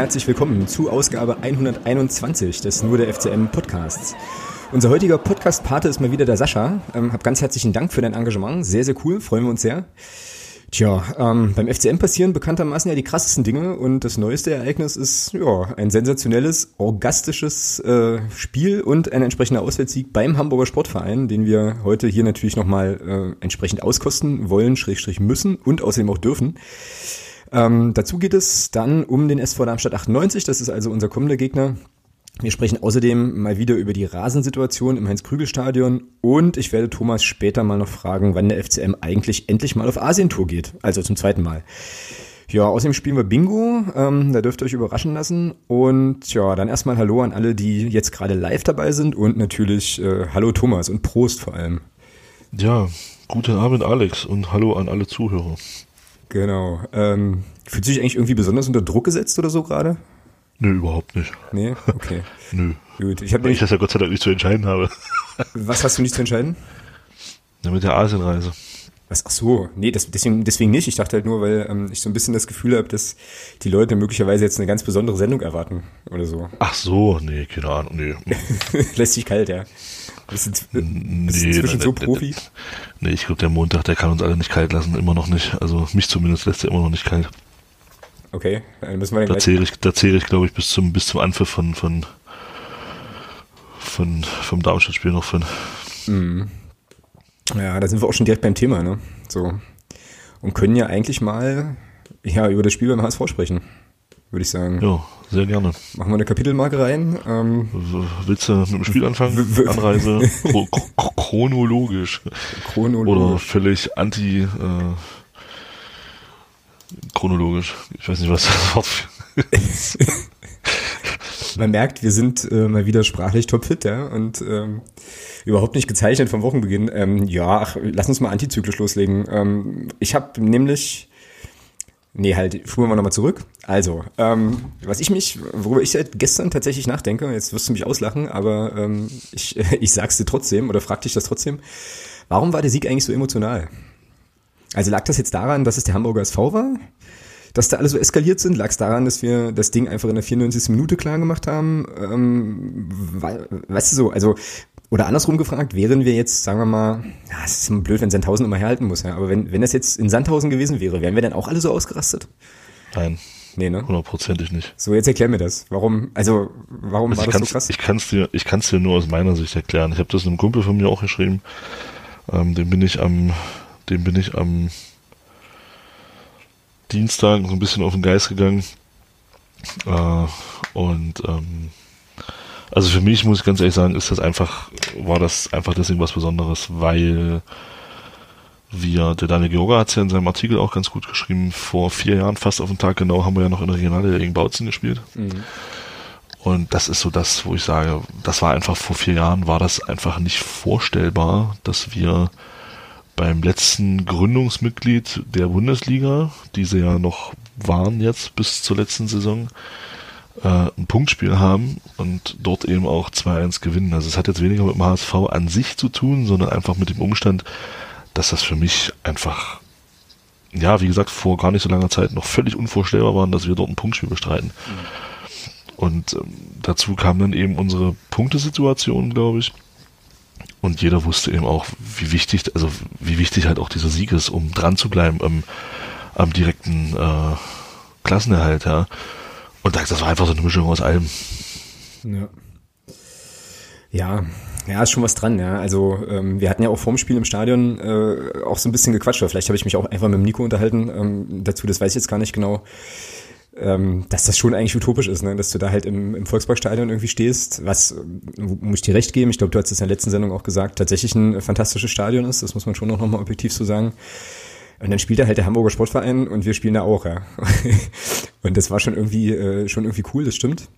Herzlich willkommen zu Ausgabe 121 des Nur der FCM Podcasts. Unser heutiger Podcast-Pate ist mal wieder der Sascha. Ähm, hab ganz herzlichen Dank für dein Engagement. Sehr, sehr cool. Freuen wir uns sehr. Tja, ähm, beim FCM passieren bekanntermaßen ja die krassesten Dinge und das neueste Ereignis ist ja ein sensationelles, orgastisches äh, Spiel und ein entsprechender Auswärtssieg beim Hamburger Sportverein, den wir heute hier natürlich nochmal äh, entsprechend auskosten wollen, Schrägstrich müssen und außerdem auch dürfen. Ähm, dazu geht es dann um den SV Darmstadt 98, das ist also unser kommender Gegner. Wir sprechen außerdem mal wieder über die Rasensituation im Heinz-Krügel-Stadion und ich werde Thomas später mal noch fragen, wann der FCM eigentlich endlich mal auf Asientour geht, also zum zweiten Mal. Ja, außerdem spielen wir Bingo, ähm, da dürft ihr euch überraschen lassen. Und ja, dann erstmal Hallo an alle, die jetzt gerade live dabei sind und natürlich äh, Hallo Thomas und Prost vor allem. Ja, guten Abend Alex und Hallo an alle Zuhörer. Genau. Ähm, fühlt sich eigentlich irgendwie besonders unter Druck gesetzt oder so gerade? Nö, überhaupt nicht. Nee? Okay. Nö. Gut. Ich, hab Weil ich das ja Gott sei Dank nicht zu entscheiden habe. Was hast du nicht zu entscheiden? Ja, mit der Asienreise. Was? Ach so, nee, das, deswegen, deswegen nicht. Ich dachte halt nur, weil ähm, ich so ein bisschen das Gefühl habe, dass die Leute möglicherweise jetzt eine ganz besondere Sendung erwarten oder so. Ach so, nee, keine Ahnung, nee. Lässt sich kalt, ja. Bist du, bist Nee, inzwischen so Profi? Nee, ich glaube, der Montag, der kann uns alle nicht kalt lassen, immer noch nicht. Also mich zumindest lässt er immer noch nicht kalt. Okay, dann müssen wir dann Da zähle ich, da zähle ich, glaube ich, bis zum, bis zum Anpfiff von, von, von, vom Darmstadt-Spiel noch von. Ja, da sind wir auch schon direkt beim Thema, ne? So. Und können ja eigentlich mal ja, über das Spiel beim HSV sprechen, würde ich sagen. Ja, sehr gerne. Machen wir eine Kapitelmarke rein. Ähm, Willst du mit dem Spiel anfangen? Anreise chro chro chronologisch. chronologisch. Oder völlig anti äh, chronologisch. Ich weiß nicht, was das Wort für Man merkt, wir sind äh, mal wieder sprachlich topfit, ja, und ähm, überhaupt nicht gezeichnet vom Wochenbeginn. Ähm, ja, ach, lass uns mal antizyklisch loslegen. Ähm, ich habe nämlich, nee, halt, spulen wir nochmal zurück. Also, ähm, was ich mich, worüber ich seit gestern tatsächlich nachdenke, jetzt wirst du mich auslachen, aber ähm, ich, ich sag's dir trotzdem oder frag dich das trotzdem. Warum war der Sieg eigentlich so emotional? Also lag das jetzt daran, dass es der Hamburger SV war? dass da alle so eskaliert sind? Lag es daran, dass wir das Ding einfach in der 94. Minute klar gemacht haben? Ähm, we- weißt du so, also, oder andersrum gefragt, wären wir jetzt, sagen wir mal, ja, es ist immer blöd, wenn Sandhausen immer herhalten muss, ja, aber wenn, wenn das jetzt in Sandhausen gewesen wäre, wären wir dann auch alle so ausgerastet? Nein, Nee, ne? hundertprozentig nicht. So, jetzt erklär mir das. Warum, also, warum Also war das so krass? ich kann's dir, ich kann's dir nur aus meiner Sicht erklären. Ich habe das einem Kumpel von mir auch geschrieben. Ähm, dem bin ich am, dem bin ich am Dienstag so ein bisschen auf den Geist gegangen. Äh, und ähm, also für mich muss ich ganz ehrlich sagen, ist das einfach, war das einfach deswegen was Besonderes, weil wir, der Daniel Georga hat es ja in seinem Artikel auch ganz gut geschrieben, vor vier Jahren, fast auf den Tag genau, haben wir ja noch in der Regionalliga gegen Bautzen gespielt. Mhm. Und das ist so das, wo ich sage, das war einfach vor vier Jahren, war das einfach nicht vorstellbar, dass wir beim letzten Gründungsmitglied der Bundesliga, die sie ja noch waren jetzt bis zur letzten Saison, äh, ein Punktspiel haben und dort eben auch 2-1 gewinnen. Also es hat jetzt weniger mit dem HSV an sich zu tun, sondern einfach mit dem Umstand, dass das für mich einfach, ja, wie gesagt, vor gar nicht so langer Zeit noch völlig unvorstellbar waren, dass wir dort ein Punktspiel bestreiten. Und ähm, dazu kam dann eben unsere Punktesituation, glaube ich. Und jeder wusste eben auch, wie wichtig, also wie wichtig halt auch dieser Sieg ist, um dran zu bleiben am, am direkten äh, Klassenerhalt, ja. Und das das war einfach so eine Mischung aus allem. Ja. Ja, ja, ist schon was dran, ja. Also ähm, wir hatten ja auch vorm Spiel im Stadion äh, auch so ein bisschen gequatscht, vielleicht habe ich mich auch einfach mit dem Nico unterhalten ähm, dazu, das weiß ich jetzt gar nicht genau, ähm, dass das schon eigentlich utopisch ist, ne? dass du da halt im, im Volksparkstadion irgendwie stehst, was, ähm, muss ich dir recht geben, ich glaube, du hast es in der letzten Sendung auch gesagt, tatsächlich ein fantastisches Stadion ist, das muss man schon auch nochmal objektiv so sagen. Und dann spielt da halt der Hamburger Sportverein und wir spielen da auch, ja. und das war schon irgendwie, äh, schon irgendwie cool, das stimmt.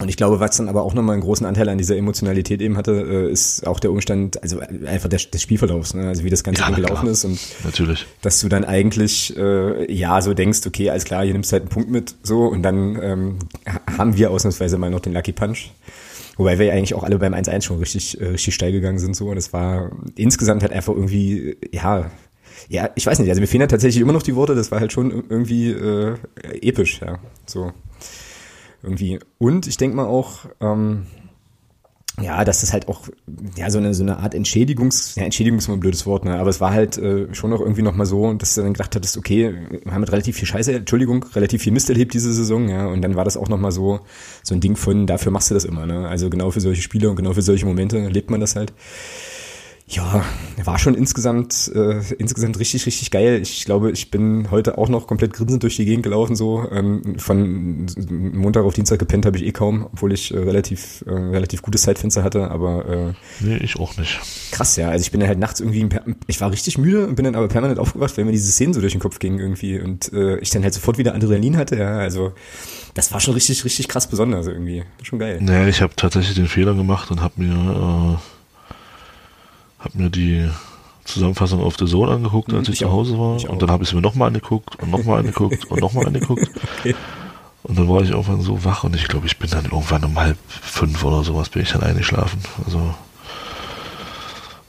Und ich glaube, was dann aber auch nochmal einen großen Anteil an dieser Emotionalität eben hatte, äh, ist auch der Umstand, also einfach der, des Spielverlaufs, ne? also wie das Ganze Ja, gelaufen ist und Natürlich. dass du dann eigentlich äh, ja so denkst, okay, alles klar, hier nimmst du halt einen Punkt mit, so und dann ähm, ha- haben wir ausnahmsweise mal noch den Lucky Punch. Wobei wir ja eigentlich auch alle beim 1-1 schon richtig, äh, richtig steil gegangen sind so und es war insgesamt halt einfach irgendwie, ja, ja, ich weiß nicht, also mir fehlen tatsächlich immer noch die Worte, das war halt schon irgendwie äh, episch, ja. So. Irgendwie. Und ich denke mal auch, ähm, ja, dass das halt auch, ja, so eine, so eine Art Entschädigungs, ja, Entschädigung ist immer ein blödes Wort, ne, aber es war halt äh, schon noch irgendwie nochmal so, dass du dann gedacht hattest, okay, wir haben mit relativ viel Scheiße, Entschuldigung, relativ viel Mist erlebt diese Saison, ja, und dann war das auch nochmal so, so ein Ding von, dafür machst du das immer, ne, also genau für solche Spiele und genau für solche Momente lebt man das halt. Ja, war schon insgesamt äh, insgesamt richtig richtig geil. Ich glaube, ich bin heute auch noch komplett grinsend durch die Gegend gelaufen so. Ähm, von Montag auf Dienstag gepennt habe ich eh kaum, obwohl ich äh, relativ äh, relativ gutes Zeitfenster hatte. Aber äh, nee, ich auch nicht. Krass, ja. Also ich bin dann halt nachts irgendwie, ich war richtig müde und bin dann aber permanent aufgewacht, weil mir diese Szenen so durch den Kopf gingen irgendwie und äh, ich dann halt sofort wieder Adrenalin hatte. Ja, also das war schon richtig richtig krass besonders irgendwie. Schon geil. Naja, ich habe tatsächlich den Fehler gemacht und habe mir äh habe mir die Zusammenfassung auf The Zone angeguckt, als ich, ich zu Hause war. Und dann habe ich sie mir nochmal angeguckt und nochmal angeguckt und nochmal angeguckt. Okay. Und dann war ich irgendwann so wach und ich glaube, ich bin dann irgendwann um halb fünf oder sowas bin ich dann eingeschlafen. Also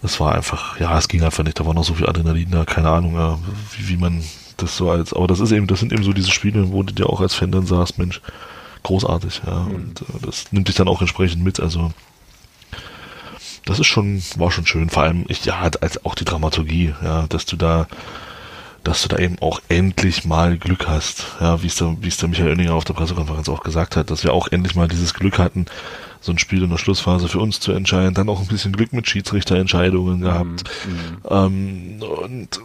es war einfach, ja, es ging einfach nicht. Da war noch so viel Adrenalin da, keine Ahnung, wie, wie man das so als, aber das ist eben, das sind eben so diese Spiele, wo du dir auch als Fan dann sagst, Mensch, großartig, ja. Mhm. Und äh, das nimmt dich dann auch entsprechend mit. Also das ist schon, war schon schön. Vor allem, ich, ja, als auch die Dramaturgie, ja, dass du da, dass du da eben auch endlich mal Glück hast. Ja, wie es der, wie es der Michael Oenninger auf der Pressekonferenz auch gesagt hat, dass wir auch endlich mal dieses Glück hatten, so ein Spiel in der Schlussphase für uns zu entscheiden. Dann auch ein bisschen Glück mit Schiedsrichterentscheidungen gehabt. Mhm. Ähm, und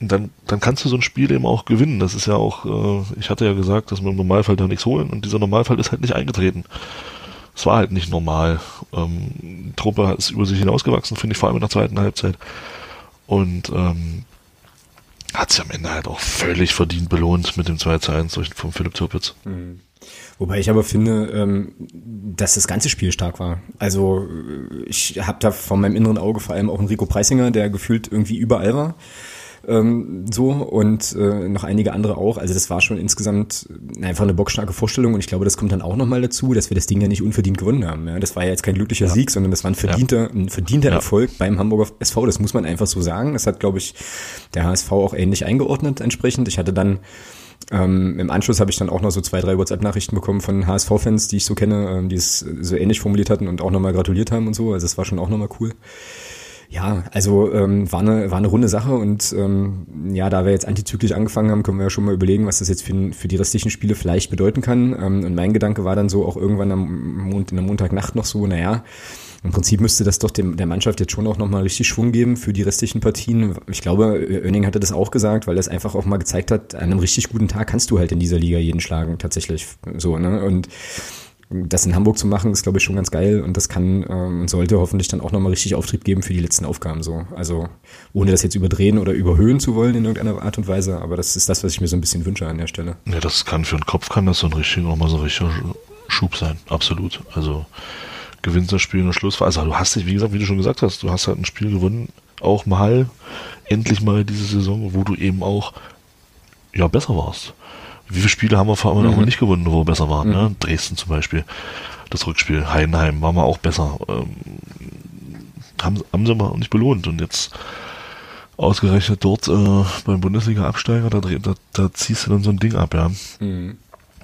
dann, dann kannst du so ein Spiel eben auch gewinnen. Das ist ja auch, äh, ich hatte ja gesagt, dass wir im Normalfall da nichts holen und dieser Normalfall ist halt nicht eingetreten es war halt nicht normal. Ähm, Truppe ist über sich hinausgewachsen, finde ich, vor allem in der zweiten Halbzeit. Und ähm, hat sich am Ende halt auch völlig verdient belohnt mit dem 2 zu 1 von Philipp Türpitz. Mhm. Wobei ich aber finde, ähm, dass das ganze Spiel stark war. Also ich habe da vor meinem inneren Auge vor allem auch einen Rico Preisinger, der gefühlt irgendwie überall war ähm, so und äh, noch einige andere auch. Also das war schon insgesamt einfach eine bockstarke Vorstellung und ich glaube, das kommt dann auch nochmal dazu, dass wir das Ding ja nicht unverdient gewonnen haben. Ja? Das war ja jetzt kein glücklicher ja. Sieg, sondern das war ein verdienter, ein verdienter. Erfolg beim Hamburger SV. Das muss man einfach so sagen. Das hat, glaube ich, der HSV auch ähnlich eingeordnet entsprechend. Ich hatte dann ähm, Im Anschluss habe ich dann auch noch so zwei, drei WhatsApp-Nachrichten bekommen von HSV-Fans, die ich so kenne, ähm, die es so ähnlich formuliert hatten und auch nochmal gratuliert haben und so. Also es war schon auch nochmal cool. Ja, also ähm, war, eine, war eine runde Sache und ähm, ja, da wir jetzt antizyklisch angefangen haben, können wir ja schon mal überlegen, was das jetzt für, für die restlichen Spiele vielleicht bedeuten kann. Ähm, und mein Gedanke war dann so auch irgendwann am Mond, in der Montagnacht noch so, naja, im Prinzip müsste das doch dem, der Mannschaft jetzt schon auch nochmal richtig Schwung geben für die restlichen Partien. Ich glaube, Oenning hatte das auch gesagt, weil das einfach auch mal gezeigt hat, an einem richtig guten Tag kannst du halt in dieser Liga jeden schlagen, tatsächlich so, ne? Und das in Hamburg zu machen, ist, glaube ich, schon ganz geil und das kann ähm, und sollte hoffentlich dann auch nochmal richtig Auftrieb geben für die letzten Aufgaben. So. Also ohne das jetzt überdrehen oder überhöhen zu wollen in irgendeiner Art und Weise, aber das ist das, was ich mir so ein bisschen wünsche an der Stelle. Ja, das kann für den Kopf kann das so ein richtig, nochmal so ein richtiger Schub sein, absolut. Also gewinnst das Spiel in der Schlussphase. Also du hast dich, wie gesagt, wie du schon gesagt hast, du hast halt ein Spiel gewonnen, auch mal, endlich mal diese Saison, wo du eben auch ja besser warst wie viele Spiele haben wir vor allem mhm. auch nicht gewonnen, wo wir besser waren? Ne? Mhm. Ne? Dresden zum Beispiel. Das Rückspiel, Heidenheim, waren wir auch besser. Ähm, haben, haben sie aber nicht belohnt. Und jetzt ausgerechnet dort äh, beim Bundesliga-Absteiger, da, da, da ziehst du dann so ein Ding ab, ja. Mhm.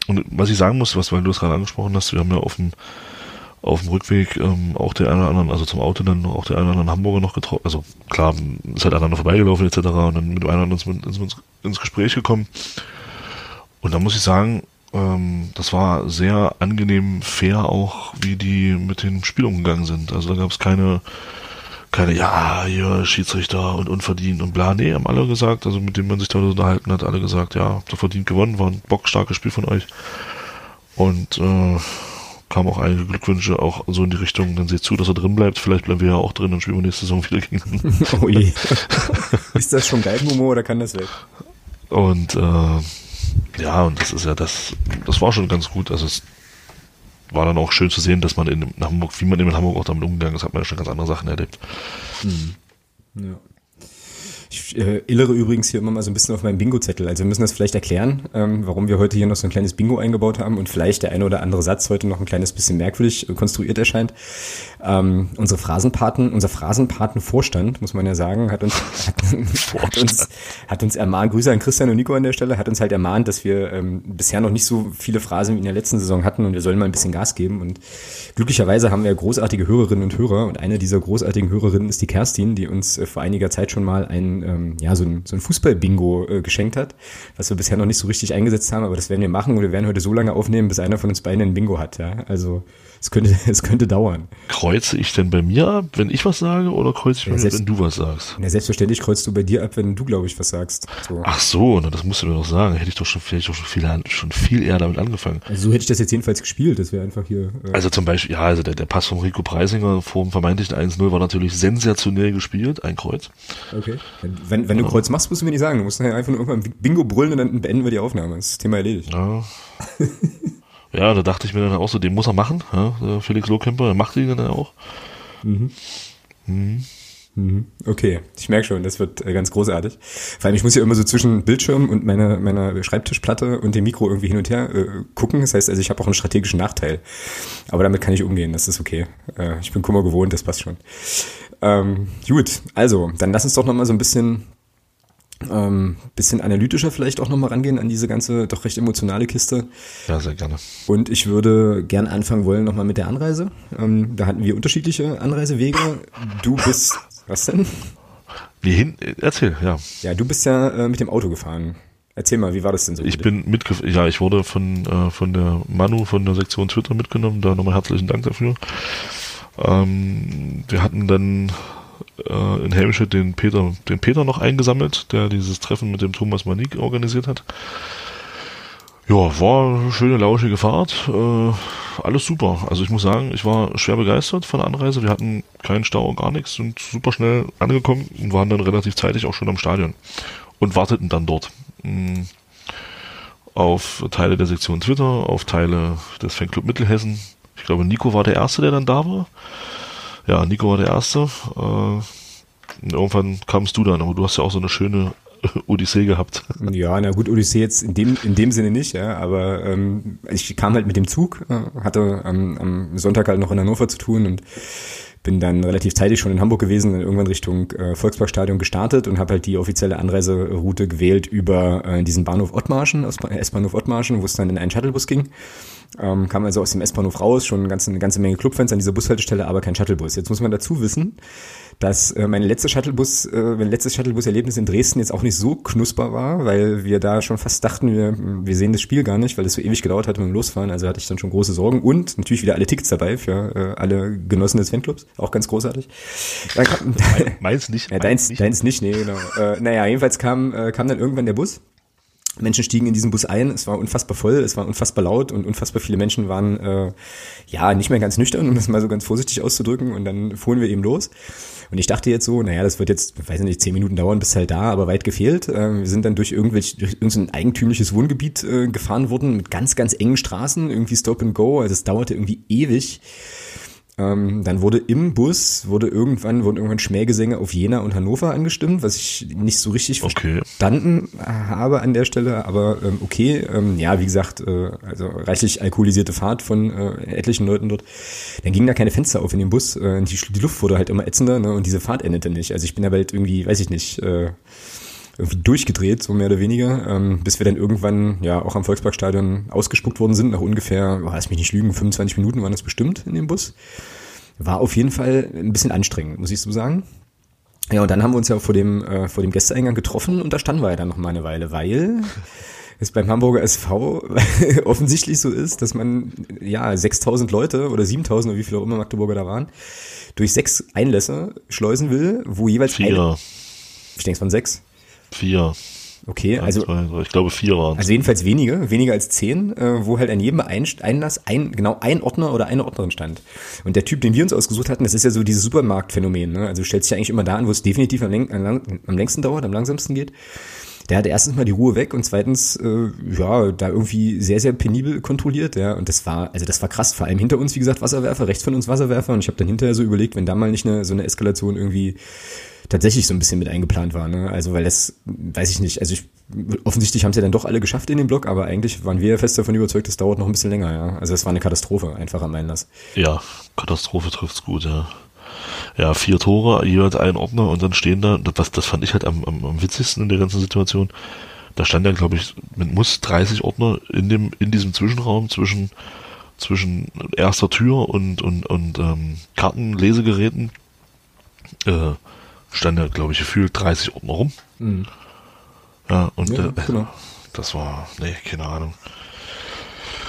Und was ich sagen muss, was, weil du es gerade angesprochen hast, wir haben ja auf dem auf dem Rückweg ähm, auch der eine oder anderen, also zum Auto dann auch der eine oder anderen Hamburger noch getroffen, also klar, ist halt aneinander vorbeigelaufen etc. und dann mit dem einen oder anderen ins, ins, ins Gespräch gekommen und da muss ich sagen, ähm, das war sehr angenehm fair auch, wie die mit dem Spiel umgegangen sind. Also da gab es keine, keine, ja, hier Schiedsrichter und unverdient und bla. Nee, haben alle gesagt, also mit denen man sich da unterhalten hat, alle gesagt, ja, habt ihr verdient gewonnen, war ein bockstarkes Spiel von euch. Und äh, kamen auch einige Glückwünsche auch so in die Richtung, dann seht zu, dass er drin bleibt. Vielleicht bleiben wir ja auch drin und spielen wir nächste Saison wieder gegen Oh je. Ist das schon Galgenmomo oder kann das weg? Und äh, ja, und das ist ja das, das war schon ganz gut. Also es war dann auch schön zu sehen, dass man in Hamburg, wie man in Hamburg auch damit umgegangen ist, hat man ja schon ganz andere Sachen erlebt. Hm. Ja. Ich äh, illere übrigens hier immer mal so ein bisschen auf meinen Bingo-Zettel. Also wir müssen das vielleicht erklären, ähm, warum wir heute hier noch so ein kleines Bingo eingebaut haben und vielleicht der eine oder andere Satz heute noch ein kleines bisschen merkwürdig äh, konstruiert erscheint. Ähm, unsere Phrasenpaten, unser Phrasenpatenvorstand, muss man ja sagen, hat uns, hat, hat, uns, hat uns ermahnt, Grüße an Christian und Nico an der Stelle, hat uns halt ermahnt, dass wir ähm, bisher noch nicht so viele Phrasen wie in der letzten Saison hatten und wir sollen mal ein bisschen Gas geben. Und glücklicherweise haben wir großartige Hörerinnen und Hörer und eine dieser großartigen Hörerinnen ist die Kerstin, die uns äh, vor einiger Zeit schon mal ähm, ja, so ein, so ein Fußball-Bingo äh, geschenkt hat, was wir bisher noch nicht so richtig eingesetzt haben, aber das werden wir machen und wir werden heute so lange aufnehmen, bis einer von uns beiden ein Bingo hat. Ja? Also es könnte, es könnte dauern. Kreuze ich denn bei mir ab, wenn ich was sage, oder kreuze ich bei ja, mir, wenn du was sagst? Ja, selbstverständlich kreuzt du bei dir ab, wenn du, glaube ich, was sagst. So. Ach so, na, das musst du mir doch sagen. Hätte ich doch schon, vielleicht doch schon viel, schon viel eher damit angefangen. Also so hätte ich das jetzt jedenfalls gespielt. Das wäre einfach hier. Äh also zum Beispiel, ja, also der, der Pass von Rico Preisinger vor dem vermeintlichen 1-0 war natürlich sensationell gespielt. Ein Kreuz. Okay. Wenn, wenn du ja. Kreuz machst, musst du mir nicht sagen. Du musst einfach nur irgendwann Bingo brüllen und dann beenden wir die Aufnahme. Das, ist das Thema erledigt. Ja. Ja, da dachte ich mir dann auch so, den muss er machen, ja, Felix Lohkemper, er macht ihn dann auch. Mhm. Mhm. Mhm. Okay, ich merke schon, das wird äh, ganz großartig. Vor allem, ich muss ja immer so zwischen Bildschirm und meiner, meiner Schreibtischplatte und dem Mikro irgendwie hin und her äh, gucken. Das heißt, also ich habe auch einen strategischen Nachteil. Aber damit kann ich umgehen, das ist okay. Äh, ich bin Kummer gewohnt, das passt schon. Ähm, gut, also, dann lass uns doch nochmal so ein bisschen ähm, bisschen analytischer vielleicht auch nochmal rangehen an diese ganze doch recht emotionale Kiste. Ja, sehr gerne. Und ich würde gern anfangen wollen nochmal mit der Anreise. Ähm, da hatten wir unterschiedliche Anreisewege. Du bist, was denn? Wie hin? Erzähl, ja. Ja, du bist ja äh, mit dem Auto gefahren. Erzähl mal, wie war das denn so? Ich bin mitgefahren, ja, ich wurde von, äh, von der Manu von der Sektion Twitter mitgenommen, da nochmal herzlichen Dank dafür. Ähm, wir hatten dann äh, in Helmstedt den Peter, den Peter noch eingesammelt, der dieses Treffen mit dem Thomas Manik organisiert hat. Ja, war eine schöne, lauschige Fahrt. Äh, alles super. Also ich muss sagen, ich war schwer begeistert von der Anreise. Wir hatten keinen Stau, gar nichts, sind super schnell angekommen und waren dann relativ zeitig auch schon am Stadion und warteten dann dort. Mh, auf Teile der Sektion Twitter, auf Teile des Fanclub Mittelhessen. Ich glaube, Nico war der Erste, der dann da war ja, Nico war der Erste. Äh, irgendwann kamst du dann, aber du hast ja auch so eine schöne Odyssee gehabt. Ja, na gut, Odyssee jetzt in dem, in dem Sinne nicht, ja, aber ähm, ich kam halt mit dem Zug, äh, hatte am, am Sonntag halt noch in Hannover zu tun und bin dann relativ zeitig schon in Hamburg gewesen, dann irgendwann Richtung äh, Volksparkstadion gestartet und habe halt die offizielle Anreiseroute gewählt über äh, diesen Bahnhof Ottmarschen, S-Bahnhof Ottmarschen, wo es dann in einen Shuttlebus ging. Ähm, kam also aus dem S-Bahnhof raus, schon eine ganze, eine ganze Menge Clubfans an dieser Bushaltestelle, aber kein Shuttlebus. Jetzt muss man dazu wissen, dass äh, meine letzte Shuttlebus, äh, mein letztes Shuttlebus-Erlebnis in Dresden jetzt auch nicht so knusper war, weil wir da schon fast dachten, wir, wir sehen das Spiel gar nicht, weil es so ewig gedauert hat mit dem Losfahren. Also hatte ich dann schon große Sorgen und natürlich wieder alle Tickets dabei für äh, alle Genossen des Fanclubs, auch ganz großartig. Kam, meins nicht. Ja, deins, nicht. deins nicht, nee, genau. äh, naja, jedenfalls kam, äh, kam dann irgendwann der Bus Menschen stiegen in diesen Bus ein, es war unfassbar voll, es war unfassbar laut und unfassbar viele Menschen waren äh, ja nicht mehr ganz nüchtern, um das mal so ganz vorsichtig auszudrücken. Und dann fuhren wir eben los. Und ich dachte jetzt so, naja, das wird jetzt, weiß nicht, zehn Minuten dauern, bis halt da, aber weit gefehlt. Äh, wir sind dann durch irgendwelch, durch irgendein eigentümliches Wohngebiet äh, gefahren worden mit ganz, ganz engen Straßen, irgendwie Stop and Go. Also es dauerte irgendwie ewig. Ähm, dann wurde im Bus, wurde irgendwann, wurden irgendwann Schmähgesänge auf Jena und Hannover angestimmt, was ich nicht so richtig okay. verstanden habe an der Stelle, aber ähm, okay, ähm, ja, wie gesagt, äh, also reichlich alkoholisierte Fahrt von äh, etlichen Leuten dort. Dann gingen da keine Fenster auf in dem Bus, äh, die, die Luft wurde halt immer ätzender ne, und diese Fahrt endete nicht. Also ich bin aber halt irgendwie, weiß ich nicht, äh, irgendwie durchgedreht, so mehr oder weniger, ähm, bis wir dann irgendwann ja auch am Volksparkstadion ausgespuckt worden sind, nach ungefähr, oh, lass mich nicht lügen, 25 Minuten waren das bestimmt in dem Bus. War auf jeden Fall ein bisschen anstrengend, muss ich so sagen. Ja, und dann haben wir uns ja vor dem, äh, vor dem Gästeeingang getroffen und da standen wir ja dann noch mal eine Weile, weil es beim Hamburger SV offensichtlich so ist, dass man ja 6000 Leute oder 7000 oder wie viele auch immer Magdeburger da waren, durch sechs Einlässe schleusen will, wo jeweils Vier. Eine, ich denke es waren sechs. Vier. Okay, also ich glaube vier waren. Also jedenfalls weniger, weniger als zehn, äh, wo halt an jedem Einlass ein genau ein Ordner oder eine Ordnerin stand. Und der Typ, den wir uns ausgesucht hatten, das ist ja so dieses Supermarktphänomen. Ne? Also du stellst dich ja eigentlich immer da an, wo es definitiv am, am längsten dauert, am langsamsten geht. Der hat erstens mal die Ruhe weg und zweitens, äh, ja, da irgendwie sehr, sehr penibel kontrolliert, ja. Und das war, also das war krass. Vor allem hinter uns, wie gesagt, Wasserwerfer, rechts von uns Wasserwerfer. Und ich habe dann hinterher so überlegt, wenn da mal nicht eine, so eine Eskalation irgendwie tatsächlich so ein bisschen mit eingeplant war. Ne? Also weil das, weiß ich nicht, also ich, offensichtlich haben es ja dann doch alle geschafft in dem Block, aber eigentlich waren wir fest davon überzeugt, das dauert noch ein bisschen länger. Ja? Also es war eine Katastrophe einfach am Einlass. Ja, Katastrophe trifft's gut, ja. Ja, vier Tore, jeweils ein Ordner und dann stehen da, das, das fand ich halt am, am, am witzigsten in der ganzen Situation, da stand ja, glaube ich, mit Muss 30 Ordner in dem, in diesem Zwischenraum zwischen, zwischen erster Tür und, und, und ähm, Kartenlesegeräten. Äh, stand ja, glaube ich, gefühlt 30 Ordner rum. Mhm. Ja, und ja, äh, genau. das war, nee, keine Ahnung.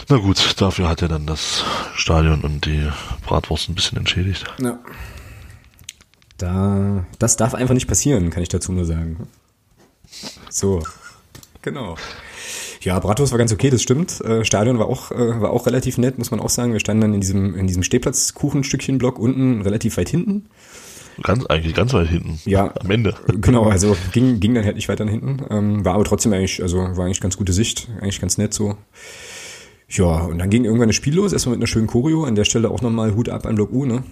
Na gut, dafür hat er dann das Stadion und die Bratwurst ein bisschen entschädigt. Ja. Da, das darf einfach nicht passieren, kann ich dazu nur sagen. So, genau. Ja, Bratwurst war ganz okay, das stimmt. Äh, Stadion war auch, äh, war auch relativ nett, muss man auch sagen. Wir standen dann in diesem, in diesem Stehplatzkuchenstückchenblock unten relativ weit hinten. Ganz, eigentlich ganz weit hinten. Ja. Am Ende. Genau, also ging, ging dann halt nicht weiter nach hinten. Ähm, war aber trotzdem eigentlich, also war eigentlich ganz gute Sicht, eigentlich ganz nett so. Ja, und dann ging irgendwann das Spiel los, erstmal mit einer schönen Choreo. An der Stelle auch nochmal Hut ab an Block U, ne?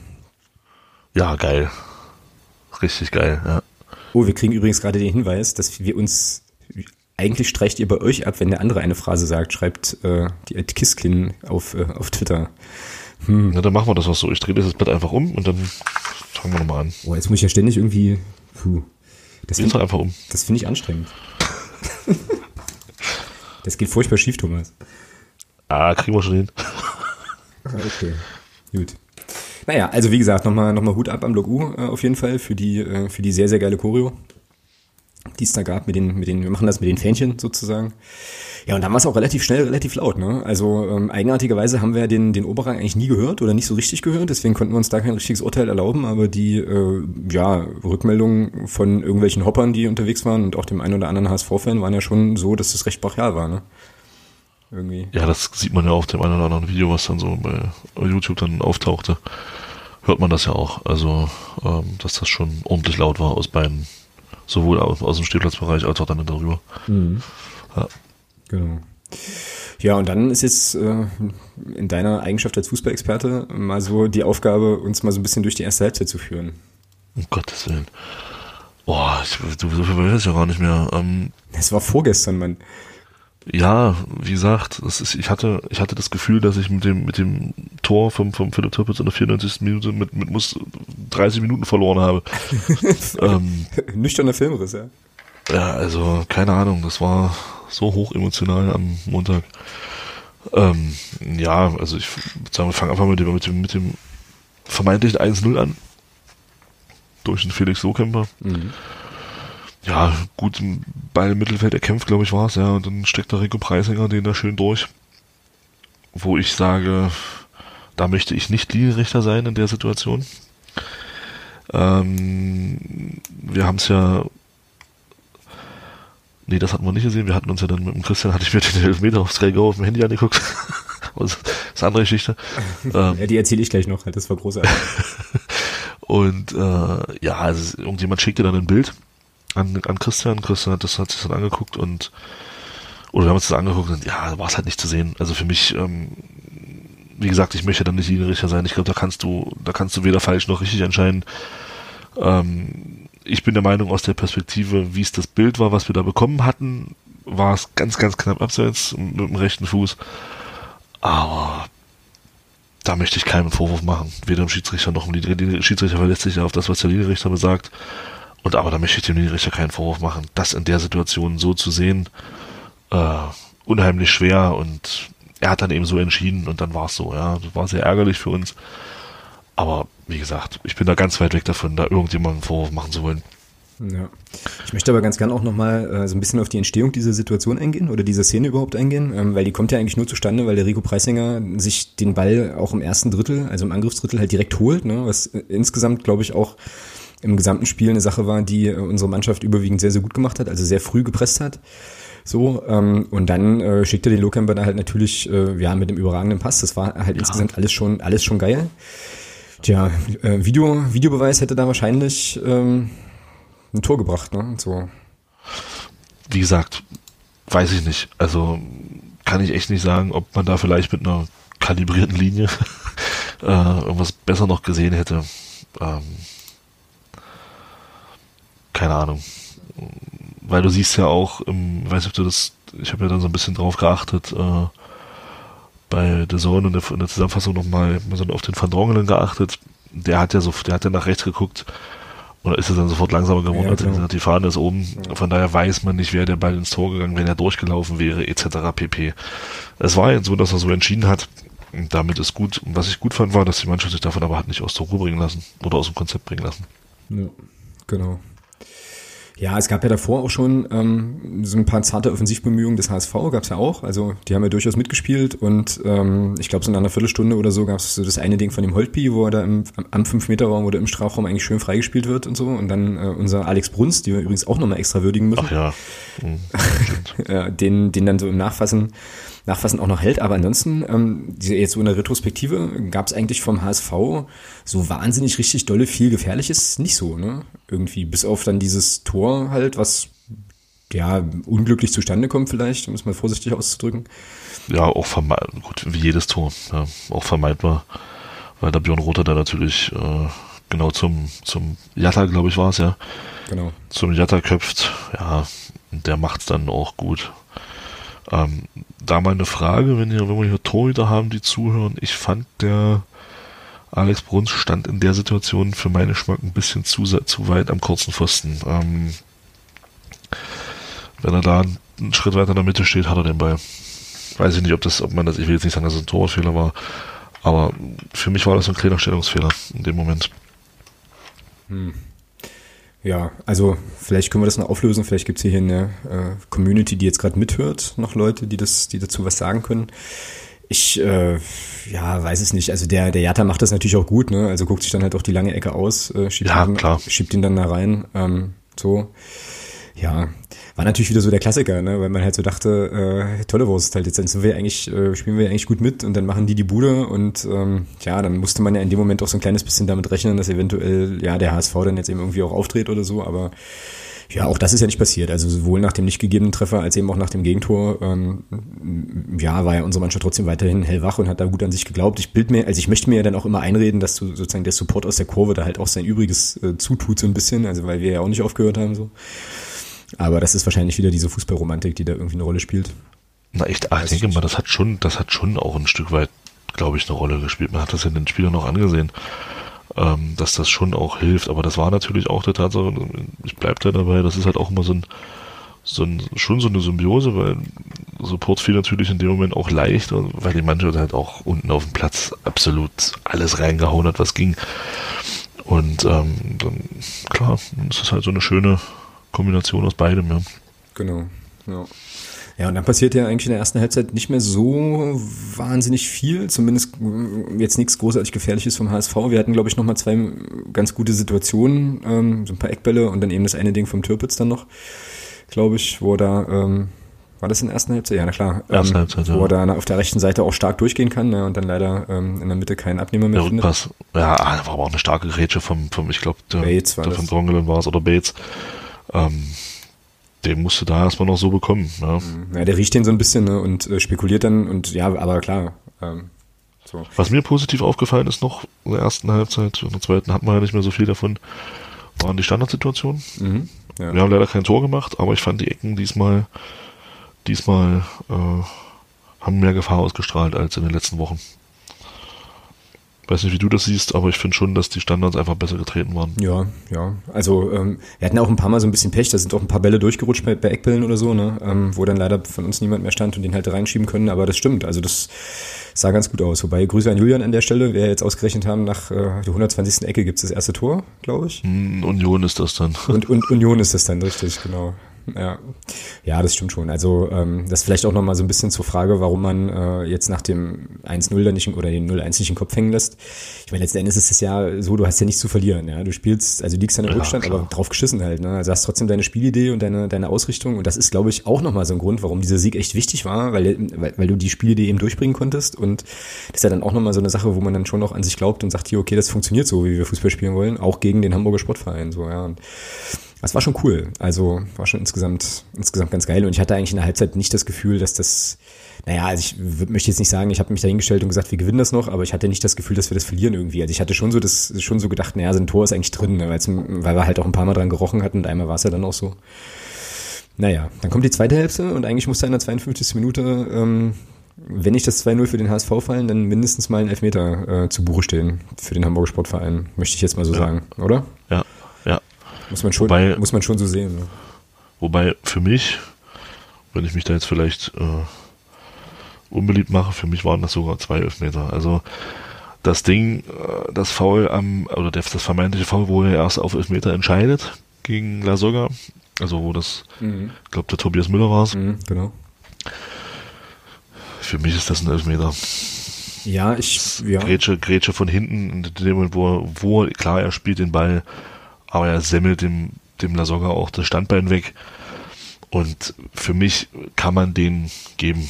Ja, geil. Richtig geil, ja. Oh, wir kriegen übrigens gerade den Hinweis, dass wir uns, eigentlich streicht ihr bei euch ab, wenn der andere eine Phrase sagt, schreibt äh, die Kiskin auf, äh, auf Twitter. Hm. Na, dann machen wir das auch so. Ich drehe das Blatt einfach um und dann fangen wir nochmal an. Oh, jetzt muss ich ja ständig irgendwie. Puh. Das find, einfach um. Das finde ich anstrengend. das geht furchtbar schief, Thomas. Ah, kriegen wir schon hin. okay, gut. Naja, also wie gesagt, nochmal noch mal Hut ab am Block U äh, auf jeden Fall für die, äh, für die sehr, sehr geile Choreo, die es da gab mit den, mit den, wir machen das mit den Fähnchen sozusagen. Ja, und dann war es auch relativ schnell, relativ laut. Ne? Also ähm, eigenartigerweise haben wir den, den Oberrang eigentlich nie gehört oder nicht so richtig gehört, deswegen konnten wir uns da kein richtiges Urteil erlauben, aber die äh, ja, Rückmeldungen von irgendwelchen Hoppern, die unterwegs waren und auch dem einen oder anderen HSV-Fan waren ja schon so, dass das recht brachial war. Ne? Irgendwie. Ja, das sieht man ja auf dem einen oder anderen Video, was dann so bei YouTube dann auftauchte. Hört man das ja auch. Also, ähm, dass das schon ordentlich laut war aus beiden, sowohl aus, aus dem Stehplatzbereich als auch dann darüber. Mhm. Ja. Genau. Ja, und dann ist jetzt äh, in deiner Eigenschaft als Fußballexperte mal so die Aufgabe, uns mal so ein bisschen durch die erste Halbzeit zu führen. Um Gottes Willen. Boah, ich, du, so viel weiß ich ja gar nicht mehr. Ähm, es war vorgestern, Mann. Ja, wie gesagt, das ist, ich hatte, ich hatte das Gefühl, dass ich mit dem, mit dem Tor vom, vom Philipp Töppitz in der 94. Minute mit, mit Muss 30 Minuten verloren habe. ähm, Nüchterner Filmriss, ja. Ja, also, keine Ahnung, das war, so hoch emotional am Montag. Ähm, ja, also ich würde sagen, wir fangen einfach mit dem, mit dem, mit dem vermeintlichen 1-0 an. Durch den Felix Lohkemper. Mhm. Ja, gut, im Mittelfeld erkämpft, glaube ich, war es, ja. Und dann steckt der Rico Preisinger den da schön durch. Wo ich sage, da möchte ich nicht Linienrichter sein in der Situation. Ähm, wir haben es ja Nee, das hatten wir nicht gesehen. Wir hatten uns ja dann mit dem Christian, hatte ich mir den Elfmeter aufs Go auf dem Handy angeguckt. das ist eine andere Geschichte. Ähm, ja, die erzähle ich gleich noch. Das war großartig. und äh, ja, also irgendjemand schickte dann ein Bild an, an Christian. Christian hat das hat sich dann angeguckt und oder wir haben uns das angeguckt und ja, war es halt nicht zu sehen. Also für mich, ähm, wie gesagt, ich möchte dann nicht Linienrichter sein. Ich glaube, da kannst du, da kannst du weder falsch noch richtig entscheiden. Ähm, ich bin der Meinung, aus der Perspektive, wie es das Bild war, was wir da bekommen hatten, war es ganz, ganz knapp abseits mit dem rechten Fuß. Aber da möchte ich keinen Vorwurf machen. Weder dem Schiedsrichter noch dem Linienrichter. Der Schiedsrichter verlässt sich ja auf das, was der Linienrichter besagt. Und aber da möchte ich dem Linienrichter keinen Vorwurf machen. Das in der Situation so zu sehen, äh, unheimlich schwer und er hat dann eben so entschieden und dann war es so, ja. Das war sehr ärgerlich für uns. Aber wie gesagt, ich bin da ganz weit weg davon, da irgendjemanden Vorwurf machen zu wollen. Ja. Ich möchte aber ganz gern auch nochmal äh, so ein bisschen auf die Entstehung dieser Situation eingehen oder dieser Szene überhaupt eingehen, ähm, weil die kommt ja eigentlich nur zustande, weil der Rico Preisinger sich den Ball auch im ersten Drittel, also im Angriffsdrittel halt direkt holt, ne, was äh, insgesamt, glaube ich, auch im gesamten Spiel eine Sache war, die äh, unsere Mannschaft überwiegend sehr, sehr gut gemacht hat, also sehr früh gepresst hat. So, ähm, und dann äh, schickte den Lokemper da halt natürlich, äh, ja, mit dem überragenden Pass. Das war halt ja. insgesamt alles schon, alles schon geil. Tja, äh, Video, Videobeweis hätte da wahrscheinlich ähm, ein Tor gebracht, ne? So. wie gesagt, weiß ich nicht. Also kann ich echt nicht sagen, ob man da vielleicht mit einer kalibrierten Linie äh, irgendwas besser noch gesehen hätte. Ähm, keine Ahnung. Weil du siehst ja auch, im, weiß nicht, ob du das, ich habe ja dann so ein bisschen drauf geachtet, äh, bei The Zone und in der Zusammenfassung nochmal so auf den Van Drongelen geachtet. Der hat ja so, der hat ja nach rechts geguckt und ist es dann sofort langsamer geworden, ja, genau. die Fahne ist oben. Ja. Von daher weiß man nicht, wer der Ball ins Tor gegangen, wenn er durchgelaufen wäre, etc. pp. Es war jetzt so, dass er so entschieden hat. Und damit ist gut. Und was ich gut fand, war, dass die Mannschaft sich davon aber hat nicht aus der Ruhe bringen lassen oder aus dem Konzept bringen lassen. Ja, genau. Ja, es gab ja davor auch schon ähm, so ein paar zarte Offensivbemühungen des HSV, gab es ja auch. Also die haben ja durchaus mitgespielt und ähm, ich glaube, so in einer Viertelstunde oder so gab es so das eine Ding von dem Holtby, wo er da im, am 5-Meter-Raum oder im Strafraum eigentlich schön freigespielt wird und so. Und dann äh, unser Alex Bruns, die wir übrigens auch nochmal extra würdigen müssen. Ach ja. Mhm, den, den dann so im Nachfassen Nachfassen auch noch hält. Aber ansonsten, ähm, jetzt so in der Retrospektive, gab es eigentlich vom HSV so wahnsinnig richtig dolle viel Gefährliches nicht so, ne? Irgendwie, bis auf dann dieses Tor halt, was ja unglücklich zustande kommt vielleicht, um es mal vorsichtig auszudrücken. Ja, auch vermeidbar, gut, wie jedes Tor, ja, auch vermeidbar, weil der Björn Rother da natürlich äh, genau zum, zum Jatta, glaube ich, war es ja. Genau. Zum Jatta köpft, ja, der macht es dann auch gut. Ähm, da mal eine Frage, wenn, ihr, wenn wir hier Torhüter haben, die zuhören. Ich fand der Alex Bruns stand in der Situation für meine Geschmack ein bisschen zu, zu weit am kurzen Pfosten. Ähm, wenn er da einen Schritt weiter in der Mitte steht, hat er den Ball. Weiß ich nicht, ob das, ob man das, ich will jetzt nicht sagen, dass es ein Torwartfehler war, aber für mich war das ein kleiner Stellungsfehler in dem Moment. Hm. Ja, also vielleicht können wir das noch auflösen. Vielleicht gibt es hier eine äh, Community, die jetzt gerade mithört, noch Leute, die das, die dazu was sagen können. Ich äh, ja, weiß es nicht. Also der, der Jatta macht das natürlich auch gut, ne? Also guckt sich dann halt auch die lange Ecke aus, äh, schiebt, ja, ihn, schiebt ihn dann da rein. Ähm, so. Ja, war natürlich wieder so der Klassiker, ne? weil man halt so dachte, äh, tolle Wurst halt, jetzt sind wir eigentlich, äh, spielen wir eigentlich gut mit und dann machen die die Bude und ähm, ja, dann musste man ja in dem Moment auch so ein kleines bisschen damit rechnen, dass eventuell ja der HSV dann jetzt eben irgendwie auch auftritt oder so, aber ja, auch das ist ja nicht passiert. Also sowohl nach dem nicht gegebenen Treffer als eben auch nach dem Gegentor, ähm, ja, war ja unsere Mannschaft trotzdem weiterhin hellwach und hat da gut an sich geglaubt. Ich bild mir, also ich möchte mir ja dann auch immer einreden, dass du sozusagen der Support aus der Kurve da halt auch sein Übriges äh, zutut so ein bisschen, also weil wir ja auch nicht aufgehört haben so. Aber das ist wahrscheinlich wieder diese Fußballromantik, die da irgendwie eine Rolle spielt. Na, ich, ach, ich denke mal, das hat schon, das hat schon auch ein Stück weit, glaube ich, eine Rolle gespielt. Man hat das ja den Spielern noch angesehen, ähm, dass das schon auch hilft. Aber das war natürlich auch der Tatsache, ich bleibe da dabei, das ist halt auch immer so ein, so ein, schon so eine Symbiose, weil Support fiel natürlich in dem Moment auch leicht, weil die Mannschaft halt auch unten auf dem Platz absolut alles reingehauen hat, was ging. Und ähm, dann, klar, es ist halt so eine schöne, Kombination aus beidem, ja. Genau, ja. Ja, und dann passiert ja eigentlich in der ersten Halbzeit nicht mehr so wahnsinnig viel, zumindest jetzt nichts großartig Gefährliches vom HSV. Wir hatten, glaube ich, nochmal zwei ganz gute Situationen, ähm, so ein paar Eckbälle und dann eben das eine Ding vom Türpitz dann noch, glaube ich, wo da, ähm, war das in der ersten Halbzeit? Ja, na klar. Erste ähm, Halbzeit, ja. Wo er da auf der rechten Seite auch stark durchgehen kann ne, und dann leider ähm, in der Mitte keinen Abnehmer mehr der findet. Rückpass, ja, ah, war aber auch eine starke Grätsche vom, vom ich glaube, der, der von Drongelen war es, oder Bates. Ähm, den musst du da erstmal noch so bekommen. Ja, mhm. ja der riecht den so ein bisschen ne, und äh, spekuliert dann und ja, aber klar. Ähm, so. Was mir positiv aufgefallen ist noch in der ersten Halbzeit, in der zweiten hatten wir ja nicht mehr so viel davon, waren die Standardsituationen. Mhm, ja. Wir haben leider kein Tor gemacht, aber ich fand die Ecken diesmal, diesmal äh, haben mehr Gefahr ausgestrahlt als in den letzten Wochen. Weiß nicht, wie du das siehst, aber ich finde schon, dass die Standards einfach besser getreten waren. Ja, ja. Also ähm, wir hatten auch ein paar Mal so ein bisschen Pech, da sind auch ein paar Bälle durchgerutscht bei, bei Eckbällen oder so, ne? Ähm, wo dann leider von uns niemand mehr stand und den halt reinschieben können, aber das stimmt. Also das sah ganz gut aus. Wobei Grüße an Julian an der Stelle, wir jetzt ausgerechnet haben, nach äh, der 120. Ecke gibt es das erste Tor, glaube ich. Hm, Union ist das dann. Und, und Union ist das dann, richtig, genau. Ja, ja, das stimmt schon. Also ähm, das vielleicht auch nochmal so ein bisschen zur Frage, warum man äh, jetzt nach dem 1-0 da nicht oder den 0-1 nicht den Kopf hängen lässt. Ich meine, letzten Endes ist es ja so, du hast ja nichts zu verlieren. Ja, du spielst, also liegst an ja, Rückstand, klar. aber drauf geschissen halt. Ne? Also hast trotzdem deine Spielidee und deine deine Ausrichtung und das ist, glaube ich, auch nochmal so ein Grund, warum dieser Sieg echt wichtig war, weil, weil weil du die Spielidee eben durchbringen konntest und das ist ja dann auch nochmal so eine Sache, wo man dann schon auch an sich glaubt und sagt, hier, okay, das funktioniert so, wie wir Fußball spielen wollen, auch gegen den Hamburger Sportverein. So ja. Und das war schon cool. Also war schon insgesamt, insgesamt ganz geil. Und ich hatte eigentlich in der Halbzeit nicht das Gefühl, dass das, naja, also ich möchte jetzt nicht sagen, ich habe mich dahingestellt und gesagt, wir gewinnen das noch, aber ich hatte nicht das Gefühl, dass wir das verlieren irgendwie. Also ich hatte schon so das, schon so gedacht, naja, so ein Tor ist eigentlich drin, ne, weil wir halt auch ein paar Mal dran gerochen hatten und einmal war es ja dann auch so. Naja, dann kommt die zweite Hälfte und eigentlich musste in der 52. Minute, ähm, wenn nicht das 2-0 für den HSV fallen, dann mindestens mal ein Elfmeter äh, zu Buche stehen für den Hamburger Sportverein, möchte ich jetzt mal so ja. sagen, oder? Ja. Muss man schon, wobei, muss man schon so sehen. Ne? Wobei für mich, wenn ich mich da jetzt vielleicht äh, unbeliebt mache, für mich waren das sogar zwei Elfmeter. Also das Ding, äh, das Foul am, oder das vermeintliche Foul, wo er erst auf Elfmeter entscheidet gegen La Soga, also wo das, mhm. ich glaube der Tobias Müller war es. Mhm, genau. Für mich ist das ein Elfmeter. Ja, ich, ja. Grätsche, Grätsche von hinten, in dem Moment, wo, wo, klar, er spielt den Ball aber er semmelt dem, dem Lasogga auch das Standbein weg. Und für mich kann man den geben.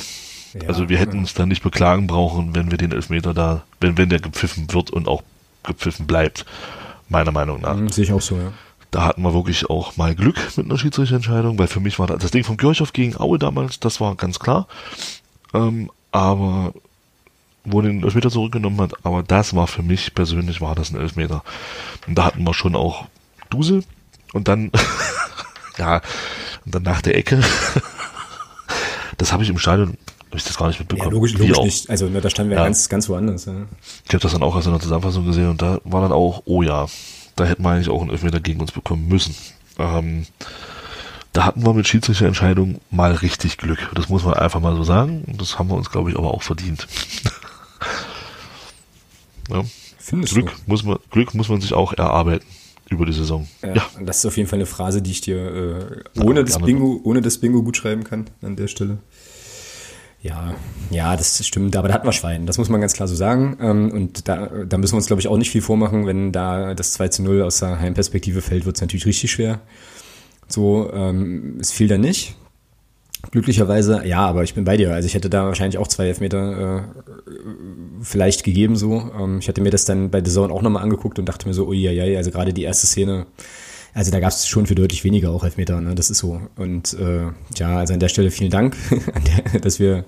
Ja, also wir hätten uns da nicht beklagen brauchen, wenn wir den Elfmeter da, wenn, wenn der gepfiffen wird und auch gepfiffen bleibt, meiner Meinung nach. Mhm, sehe ich auch so, ja. Da hatten wir wirklich auch mal Glück mit einer Schiedsrichterentscheidung, weil für mich war das, das Ding von Kirchhoff gegen Aue damals, das war ganz klar. Ähm, aber wo den Elfmeter zurückgenommen hat, aber das war für mich persönlich war das ein Elfmeter. Und da hatten wir schon auch Dusel und dann, ja, und dann nach der Ecke. das habe ich im Stadion, habe ich das gar nicht mitbekommen. Ja, logisch, logisch nicht. Also ne, da standen wir ja. ganz, ganz woanders. Ja. Ich habe das dann auch aus einer Zusammenfassung gesehen und da war dann auch, oh ja, da hätten wir eigentlich auch einen Elfmeter gegen uns bekommen müssen. Ähm, da hatten wir mit Schiedsrichterentscheidung mal richtig Glück. Das muss man einfach mal so sagen. Das haben wir uns, glaube ich, aber auch verdient. ja. Glück du? muss man Glück muss man sich auch erarbeiten über die Saison. Ja, ja. Das ist auf jeden Fall eine Phrase, die ich dir äh, ohne, das Bingo, ohne das Bingo gut schreiben kann an der Stelle. Ja, ja, das stimmt, aber da hatten wir Schwein, das muss man ganz klar so sagen. Ähm, und da, da müssen wir uns, glaube ich, auch nicht viel vormachen, wenn da das 2 zu 0 aus der Heimperspektive fällt, wird es natürlich richtig schwer. So, ähm, es fiel da nicht. Glücklicherweise, ja, aber ich bin bei dir. Also ich hätte da wahrscheinlich auch zwei Elfmeter äh, vielleicht gegeben so. Ähm, ich hatte mir das dann bei The Zone auch nochmal angeguckt und dachte mir so, ui, ui, also gerade die erste Szene, also da gab es schon für deutlich weniger auch Elfmeter, ne? Das ist so. Und äh, ja, also an der Stelle vielen Dank, dass wir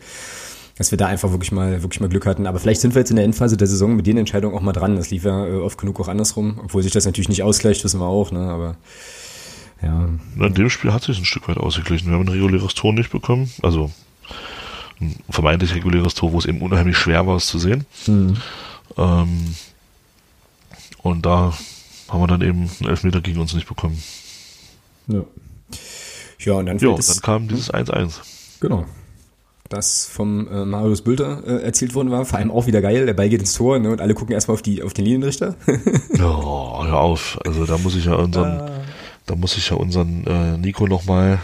dass wir da einfach wirklich mal, wirklich mal Glück hatten. Aber vielleicht sind wir jetzt in der Endphase der Saison mit den Entscheidungen auch mal dran. Das lief ja äh, oft genug auch andersrum, obwohl sich das natürlich nicht ausgleicht, wissen wir auch, ne? Aber ja. In dem Spiel hat sich ein Stück weit ausgeglichen. Wir haben ein reguläres Tor nicht bekommen. Also ein vermeintlich reguläres Tor, wo es eben unheimlich schwer war, es zu sehen. Mhm. Ähm, und da haben wir dann eben einen Elfmeter gegen uns nicht bekommen. Ja. Ja, und dann, jo, dann kam dieses 1-1. Genau. Das vom äh, Marius Bülter äh, erzielt worden war. Vor allem auch wieder geil. Der Ball geht ins Tor ne, und alle gucken erstmal auf, die, auf den Linienrichter. oh, hör auf. Also da muss ich ja unseren. Ah da muss ich ja unseren äh, Nico nochmal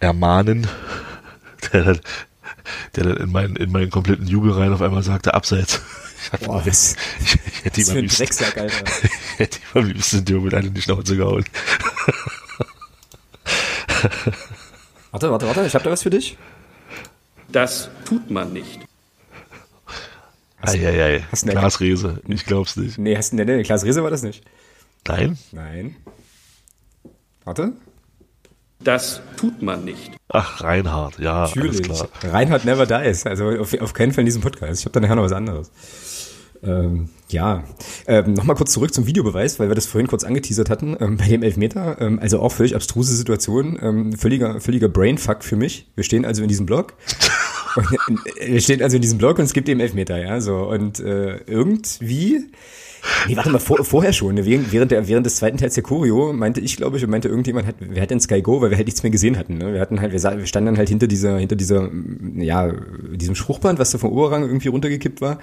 ermahnen, der dann, der dann in, meinen, in meinen kompletten Jubel rein auf einmal sagte, abseits. Boah, das, ich, ich hätte ihm am liebsten, Drecksack, Alter. ich hätte ihm am liebsten dir mit in die Schnauze gehauen. warte, warte, warte, ich habe da was für dich. Das tut man nicht. Eieiei, Klaas Rehse, ich glaub's nicht. Nee, hast, nee, nee, Klaas Rehse war das nicht. Nein? Nein. Warte. Das tut man nicht. Ach, Reinhard, ja, Natürlich. alles klar. Reinhard never dies. Also auf, auf keinen Fall in diesem Podcast. Ich habe da nachher noch was anderes. Ähm, ja, ähm, nochmal kurz zurück zum Videobeweis, weil wir das vorhin kurz angeteasert hatten, ähm, bei dem Elfmeter, ähm, also auch völlig abstruse Situation, ähm, völliger, völliger Brainfuck für mich. Wir stehen also in diesem Blog. und, äh, wir stehen also in diesem Blog und es gibt eben Elfmeter, ja, so. Und äh, irgendwie Nee, warte mal, vor, vorher schon. Ne? Während, der, während des zweiten Teils der Choreo meinte ich, glaube ich, und meinte irgendjemand, hat, wer hat denn Sky Go, weil wir halt nichts mehr gesehen hatten. Ne? Wir hatten halt, wir, wir standen dann halt hinter dieser, hinter dieser, ja, diesem Spruchband, was da vom Oberrang irgendwie runtergekippt war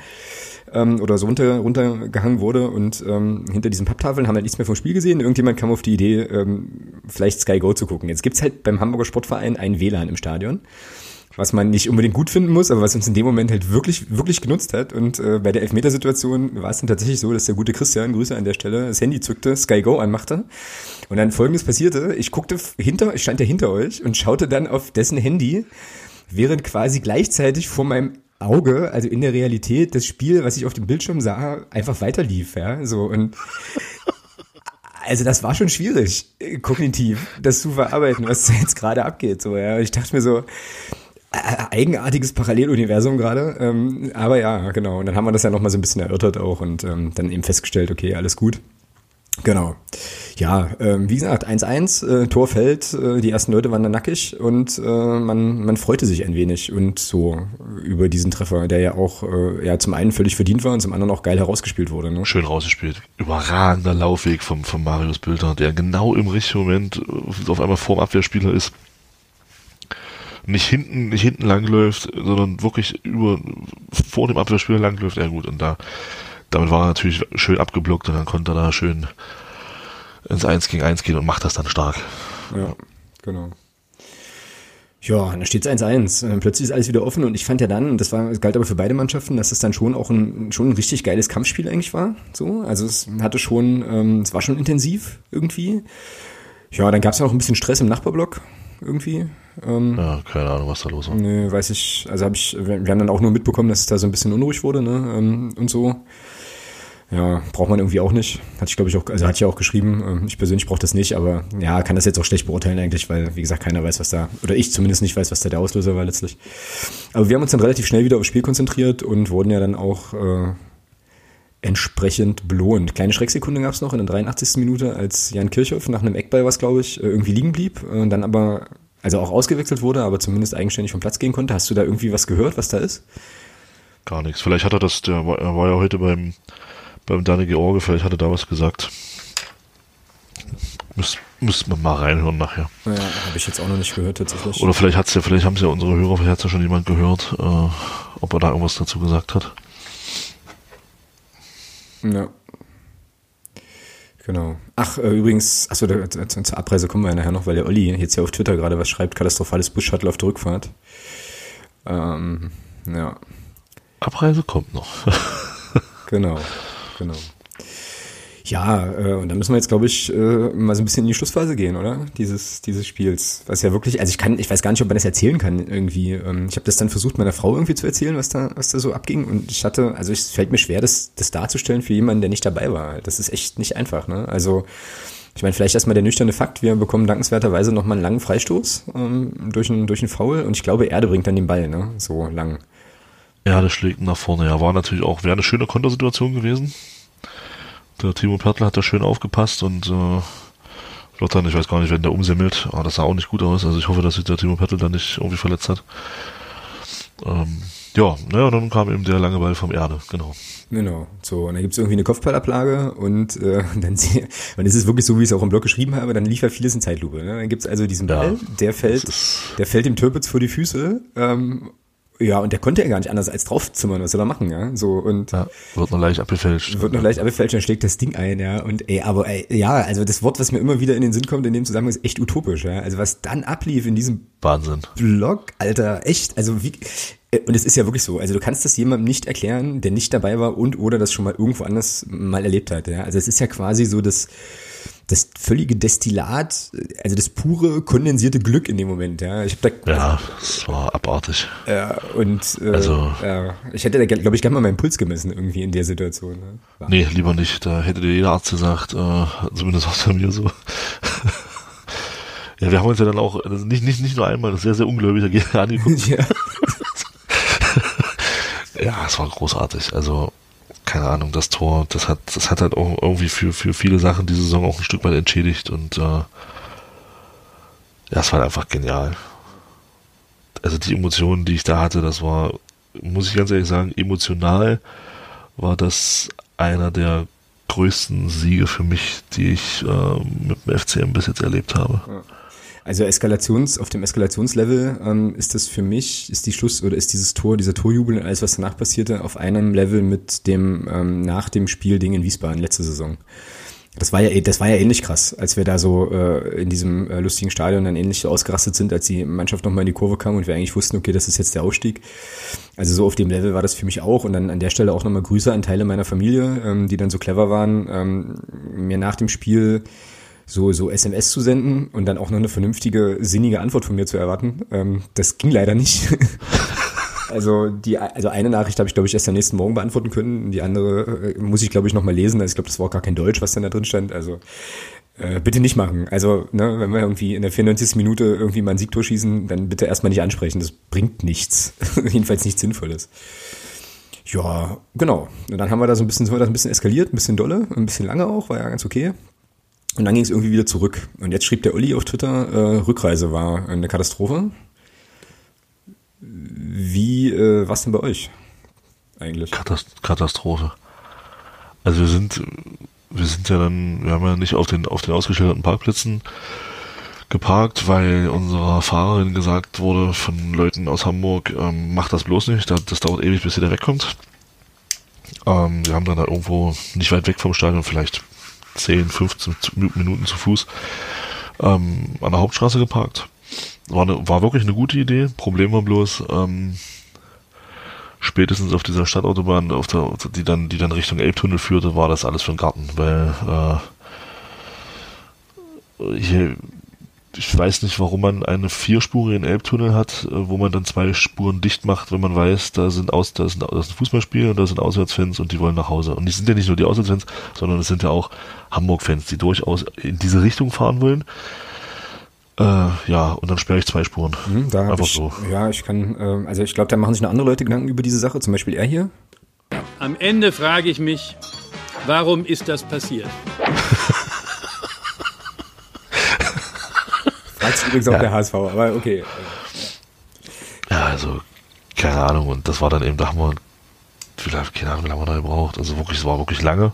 ähm, oder so runter, runtergehangen wurde und ähm, hinter diesen Papptafeln haben halt nichts mehr vom Spiel gesehen. Irgendjemand kam auf die Idee, ähm, vielleicht Sky Go zu gucken. Jetzt gibt's halt beim Hamburger Sportverein ein WLAN im Stadion was man nicht unbedingt gut finden muss, aber was uns in dem Moment halt wirklich, wirklich genutzt hat. Und äh, bei der Elfmetersituation war es dann tatsächlich so, dass der gute Christian, Grüße an der Stelle, das Handy zückte, Sky Go anmachte. Und dann folgendes passierte, ich guckte hinter, ich stand ja hinter euch und schaute dann auf dessen Handy, während quasi gleichzeitig vor meinem Auge, also in der Realität, das Spiel, was ich auf dem Bildschirm sah, einfach weiterlief, ja, so und also das war schon schwierig, äh, kognitiv, das zu verarbeiten, was jetzt gerade abgeht. So, ja. Ich dachte mir so, eigenartiges Paralleluniversum gerade. Ähm, aber ja, genau. Und dann haben wir das ja nochmal so ein bisschen erörtert auch und ähm, dann eben festgestellt, okay, alles gut. Genau. Ja, ähm, wie gesagt, 1-1, äh, Tor fällt, äh, die ersten Leute waren dann nackig und äh, man, man freute sich ein wenig und so über diesen Treffer, der ja auch äh, ja zum einen völlig verdient war und zum anderen auch geil herausgespielt wurde. Ne? Schön rausgespielt. Überragender Laufweg vom, vom Marius Bilder, der genau im richtigen Moment äh, auf einmal vorm Abwehrspieler ist. Nicht hinten, nicht hinten langläuft, sondern wirklich über vor dem Abwehrspieler langläuft. Ja gut, und da damit war er natürlich schön abgeblockt und dann konnte er da schön ins 1 gegen 1 gehen und macht das dann stark. Ja, genau. Ja, da steht es 1-1. Plötzlich ist alles wieder offen und ich fand ja dann, das war, das galt aber für beide Mannschaften, dass es dann schon auch ein, schon ein richtig geiles Kampfspiel eigentlich war. So, also es hatte schon, ähm, es war schon intensiv irgendwie. Ja, dann gab es ja noch ein bisschen Stress im Nachbarblock irgendwie. Ähm, ja, keine Ahnung, was da los war. Nee, weiß ich, also habe ich, wir haben dann auch nur mitbekommen, dass es da so ein bisschen unruhig wurde, ne, ähm, und so. Ja, braucht man irgendwie auch nicht. Hatte ich, glaube ich, auch, also hatte ich ja auch geschrieben. Ähm, ich persönlich brauche das nicht, aber ja, kann das jetzt auch schlecht beurteilen eigentlich, weil, wie gesagt, keiner weiß, was da, oder ich zumindest nicht weiß, was da der Auslöser war letztlich. Aber wir haben uns dann relativ schnell wieder aufs Spiel konzentriert und wurden ja dann auch äh, entsprechend belohnt. Kleine Schrecksekunde gab es noch in der 83. Minute, als Jan Kirchhoff nach einem Eckball, was glaube ich, äh, irgendwie liegen blieb und dann aber, also auch ausgewechselt wurde, aber zumindest eigenständig vom Platz gehen konnte. Hast du da irgendwie was gehört, was da ist? Gar nichts. Vielleicht hat er das, der war, er war ja heute beim beim Daniel George, vielleicht hat er da was gesagt. Müß, müsste man mal reinhören nachher. Ja, habe ich jetzt auch noch nicht gehört tatsächlich. Oder vielleicht hat's ja, vielleicht haben es ja unsere Hörer, vielleicht hat's ja schon jemand gehört, äh, ob er da irgendwas dazu gesagt hat. Ja. Genau. Ach, äh, übrigens, achso, da, zur Abreise kommen wir ja nachher noch, weil der Olli jetzt ja auf Twitter gerade was schreibt, katastrophales Bus-Shuttle auf der Rückfahrt. Ähm, ja. Abreise kommt noch. genau genau. Ja, äh, und da müssen wir jetzt, glaube ich, äh, mal so ein bisschen in die Schlussphase gehen, oder? Dieses, dieses Spiels. Was ja wirklich, also ich kann, ich weiß gar nicht, ob man das erzählen kann irgendwie. Ähm, ich habe das dann versucht, meiner Frau irgendwie zu erzählen, was da, was da so abging. Und ich hatte, also es fällt mir schwer, das, das darzustellen für jemanden, der nicht dabei war. Das ist echt nicht einfach, ne? Also, ich meine, vielleicht erstmal der nüchterne Fakt, wir bekommen dankenswerterweise nochmal einen langen Freistoß ähm, durch, einen, durch einen Foul und ich glaube, Erde bringt dann den Ball, ne? So lang. Das schlägt nach vorne. Ja, war natürlich auch, wäre eine schöne Kontersituation gewesen. Der Timo Pertl hat da schön aufgepasst und äh, Lothar, ich weiß gar nicht, wenn der umsemmelt, aber das sah auch nicht gut aus. Also ich hoffe, dass sich der Timo Pertl da nicht irgendwie verletzt hat. Ähm, ja, naja, dann kam eben der lange Ball vom Erde, genau. Genau, so, und dann gibt's irgendwie eine Kopfballablage und äh, dann, dann ist es wirklich so, wie ich es auch im Blog geschrieben habe, dann lief ja vieles in Zeitlupe. Ne? Dann gibt's also diesen Ball, ja, der fällt, der fällt dem Türpitz vor die Füße ähm, ja, und der konnte ja gar nicht anders als draufzimmern, was soll er machen, ja? So und ja, wird noch leicht abgefälscht. Wird noch leicht abgefälscht, dann schlägt das Ding ein, ja. Und ey, aber ey, ja, also das Wort, was mir immer wieder in den Sinn kommt in dem Zusammenhang, ist echt utopisch, ja. Also was dann ablief in diesem Wahnsinn. Blog, Alter, echt, also wie äh, und es ist ja wirklich so, also du kannst das jemandem nicht erklären, der nicht dabei war und oder das schon mal irgendwo anders mal erlebt hat, ja. Also es ist ja quasi so das das völlige Destillat, also das pure kondensierte Glück in dem Moment. Ja, ich hab da, ja es war abartig. Ja, und äh, also, ja, ich hätte da, glaube ich, gerne mal meinen Puls gemessen irgendwie in der Situation. Ne? Nee, lieber nicht. Da hätte dir jeder Arzt gesagt, äh, zumindest bei mir so. ja, wir haben uns ja dann auch also nicht, nicht, nicht nur einmal sehr, sehr ungläubig angeguckt. ja. ja, es war großartig. Also keine Ahnung, das Tor, das hat, das hat halt auch irgendwie für, für viele Sachen diese Saison auch ein Stück weit entschädigt und äh, ja, es war halt einfach genial. Also die Emotionen, die ich da hatte, das war, muss ich ganz ehrlich sagen, emotional war das einer der größten Siege für mich, die ich äh, mit dem FCM bis jetzt erlebt habe. Ja. Also Eskalations, auf dem Eskalationslevel ähm, ist das für mich, ist die Schluss oder ist dieses Tor, dieser Torjubel und alles, was danach passierte, auf einem Level mit dem ähm, nach dem Spiel Ding in Wiesbaden letzte Saison. Das war ja, das war ja ähnlich krass, als wir da so äh, in diesem äh, lustigen Stadion dann ähnlich ausgerastet sind, als die Mannschaft nochmal in die Kurve kam und wir eigentlich wussten, okay, das ist jetzt der Aufstieg. Also so auf dem Level war das für mich auch und dann an der Stelle auch nochmal Grüße an Teile meiner Familie, ähm, die dann so clever waren, ähm, mir nach dem Spiel so, so SMS zu senden und dann auch noch eine vernünftige, sinnige Antwort von mir zu erwarten. Ähm, das ging leider nicht. Also die, also eine Nachricht habe ich, glaube ich, erst am nächsten Morgen beantworten können. Die andere äh, muss ich, glaube ich, noch mal lesen. Also ich glaube, das war auch gar kein Deutsch, was dann da drin stand. Also äh, bitte nicht machen. Also, ne, wenn wir irgendwie in der 94. Minute irgendwie mal ein Siegtor schießen, dann bitte erstmal nicht ansprechen. Das bringt nichts. Jedenfalls nichts Sinnvolles. Ja, genau. Und dann haben wir da so ein bisschen, so das ein bisschen eskaliert, ein bisschen dolle, ein bisschen lange auch, war ja ganz okay. Und dann ging es irgendwie wieder zurück. Und jetzt schrieb der Olli auf Twitter, äh, Rückreise war eine Katastrophe. Wie, äh, was denn bei euch eigentlich? Katastrophe. Also wir sind, wir sind ja dann, wir haben ja nicht auf den, auf den ausgeschilderten Parkplätzen geparkt, weil unserer Fahrerin gesagt wurde von Leuten aus Hamburg, ähm, macht das bloß nicht, das, das dauert ewig, bis ihr da wegkommt. Ähm, wir haben dann da irgendwo nicht weit weg vom Stadion, vielleicht 10, 15 Minuten zu Fuß, ähm, an der Hauptstraße geparkt. War, eine, war wirklich eine gute Idee. Problem war bloß, ähm, spätestens auf dieser Stadtautobahn, auf der, die dann, die dann Richtung Elbtunnel führte, war das alles für den Garten, weil äh, hier, ich weiß nicht, warum man eine vierspurigen Elbtunnel hat, äh, wo man dann zwei Spuren dicht macht, wenn man weiß, da sind aus, da sind, das ist ein Fußballspiel und da sind Auswärtsfans und die wollen nach Hause. Und die sind ja nicht nur die Auswärtsfans, sondern es sind ja auch Hamburg-Fans, die durchaus in diese Richtung fahren wollen. Äh, ja, und dann sperre ich zwei Spuren. Mhm, da Einfach ich, so. Ja, ich kann, äh, also ich glaube, da machen sich noch andere Leute Gedanken über diese Sache, zum Beispiel er hier. Am Ende frage ich mich, warum ist das passiert? Fragt übrigens auch ja. der HSV, aber okay. Ja, also, keine Ahnung, und das war dann eben, da haben wir, vielleicht, keine Ahnung, wie lange wir da gebraucht, also wirklich, es war wirklich lange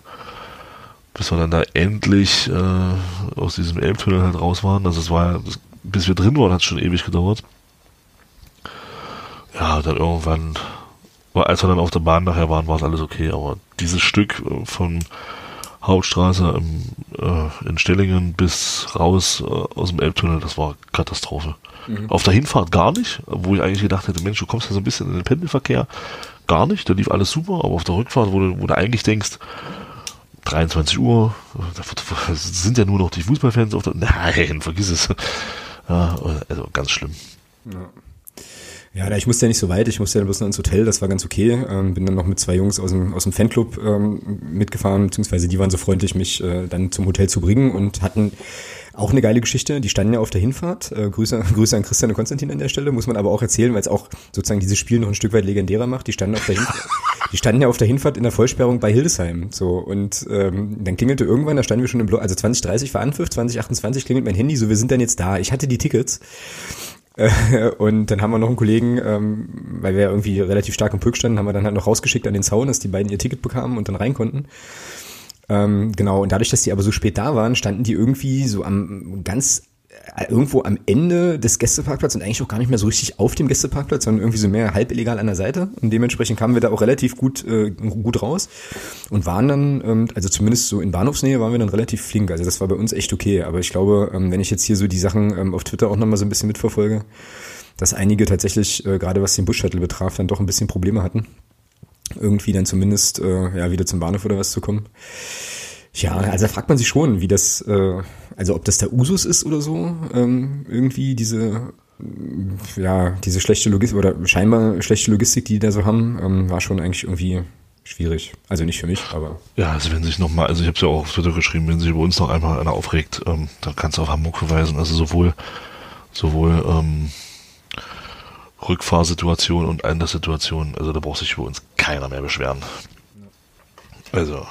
bis wir dann da endlich äh, aus diesem Elbtunnel halt raus waren. Also es war, bis wir drin waren, hat es schon ewig gedauert. Ja, dann irgendwann, als wir dann auf der Bahn nachher waren, war es alles okay. Aber dieses Stück äh, von Hauptstraße im, äh, in Stellingen bis raus äh, aus dem Elbtunnel, das war Katastrophe. Mhm. Auf der Hinfahrt gar nicht, wo ich eigentlich gedacht hätte, Mensch, du kommst ja so ein bisschen in den Pendelverkehr. Gar nicht, da lief alles super, aber auf der Rückfahrt, wo du, wo du eigentlich denkst, 23 Uhr, da sind ja nur noch die Fußballfans auf der, nein, vergiss es. Ja, also ganz schlimm. Ja. Ja, ich musste ja nicht so weit, ich musste ja bloß noch ins Hotel, das war ganz okay. Ähm, bin dann noch mit zwei Jungs aus dem, aus dem Fanclub ähm, mitgefahren, beziehungsweise die waren so freundlich, mich äh, dann zum Hotel zu bringen und hatten auch eine geile Geschichte, die standen ja auf der Hinfahrt. Äh, Grüße, Grüße an Christian und Konstantin an der Stelle, muss man aber auch erzählen, weil es auch sozusagen dieses Spiel noch ein Stück weit legendärer macht. Die standen auf der Hinfahrt, die standen ja auf der Hinfahrt in der Vollsperrung bei Hildesheim. So, und ähm, dann klingelte irgendwann, da standen wir schon im Block, also 2030 war Anpfiff, 2028 klingelt mein Handy, so wir sind dann jetzt da. Ich hatte die Tickets. Und dann haben wir noch einen Kollegen, ähm, weil wir ja irgendwie relativ stark im Pück standen, haben wir dann halt noch rausgeschickt an den Zaun, dass die beiden ihr Ticket bekamen und dann rein konnten. Ähm, genau, und dadurch, dass die aber so spät da waren, standen die irgendwie so am ganz irgendwo am Ende des Gästeparkplatzes und eigentlich auch gar nicht mehr so richtig auf dem Gästeparkplatz, sondern irgendwie so mehr halb illegal an der Seite. Und dementsprechend kamen wir da auch relativ gut, äh, gut raus und waren dann, ähm, also zumindest so in Bahnhofsnähe waren wir dann relativ flink. Also das war bei uns echt okay. Aber ich glaube, ähm, wenn ich jetzt hier so die Sachen ähm, auf Twitter auch nochmal so ein bisschen mitverfolge, dass einige tatsächlich, äh, gerade was den Bus-Shuttle betraf, dann doch ein bisschen Probleme hatten irgendwie dann zumindest äh, ja wieder zum Bahnhof oder was zu kommen. Ja, also da fragt man sich schon, wie das, äh, also ob das der Usus ist oder so, ähm, irgendwie diese, äh, ja, diese schlechte Logistik oder scheinbar schlechte Logistik, die die da so haben, ähm, war schon eigentlich irgendwie schwierig. Also nicht für mich, aber. Ja, also wenn sich nochmal, also ich habe es ja auch auf Twitter geschrieben, wenn sich über uns noch einmal einer aufregt, ähm, dann kannst du auf Hamburg verweisen. Also sowohl, sowohl ähm, Rückfahrsituation und Einlasssituation, also da braucht sich über uns keiner mehr beschweren. Also,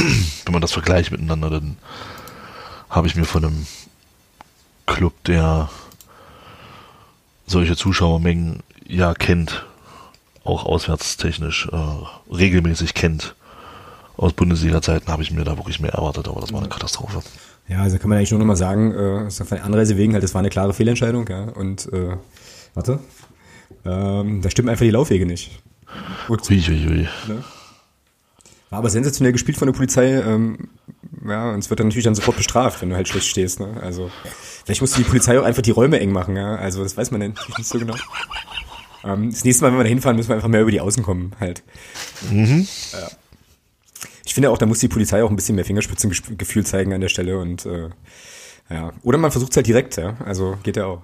wenn man das vergleicht miteinander, dann habe ich mir von einem Club, der solche Zuschauermengen ja kennt, auch auswärtstechnisch äh, regelmäßig kennt, aus Bundesliga-Zeiten habe ich mir da wirklich mehr erwartet, aber das war eine Katastrophe. Ja, also kann man eigentlich nur noch mal sagen, äh, von der Anreise wegen halt, das war eine klare Fehlentscheidung, ja, und äh, warte, ähm, da stimmen einfach die Laufwege nicht. Ui, ui, ui. Ne? War aber sensationell gespielt von der Polizei. Ähm, ja, und es wird dann natürlich dann sofort bestraft, wenn du halt schlecht stehst. Ne? Also vielleicht musste die Polizei auch einfach die Räume eng machen. Ja? Also das weiß man natürlich nicht so genau. Ähm, das nächste Mal, wenn wir da hinfahren, müssen wir einfach mehr über die Außen kommen halt. Mhm. Ja. Ich finde auch, da muss die Polizei auch ein bisschen mehr Fingerspitzengefühl zeigen an der Stelle und äh, ja. Oder man versucht es halt direkt, ja. Also geht ja auch.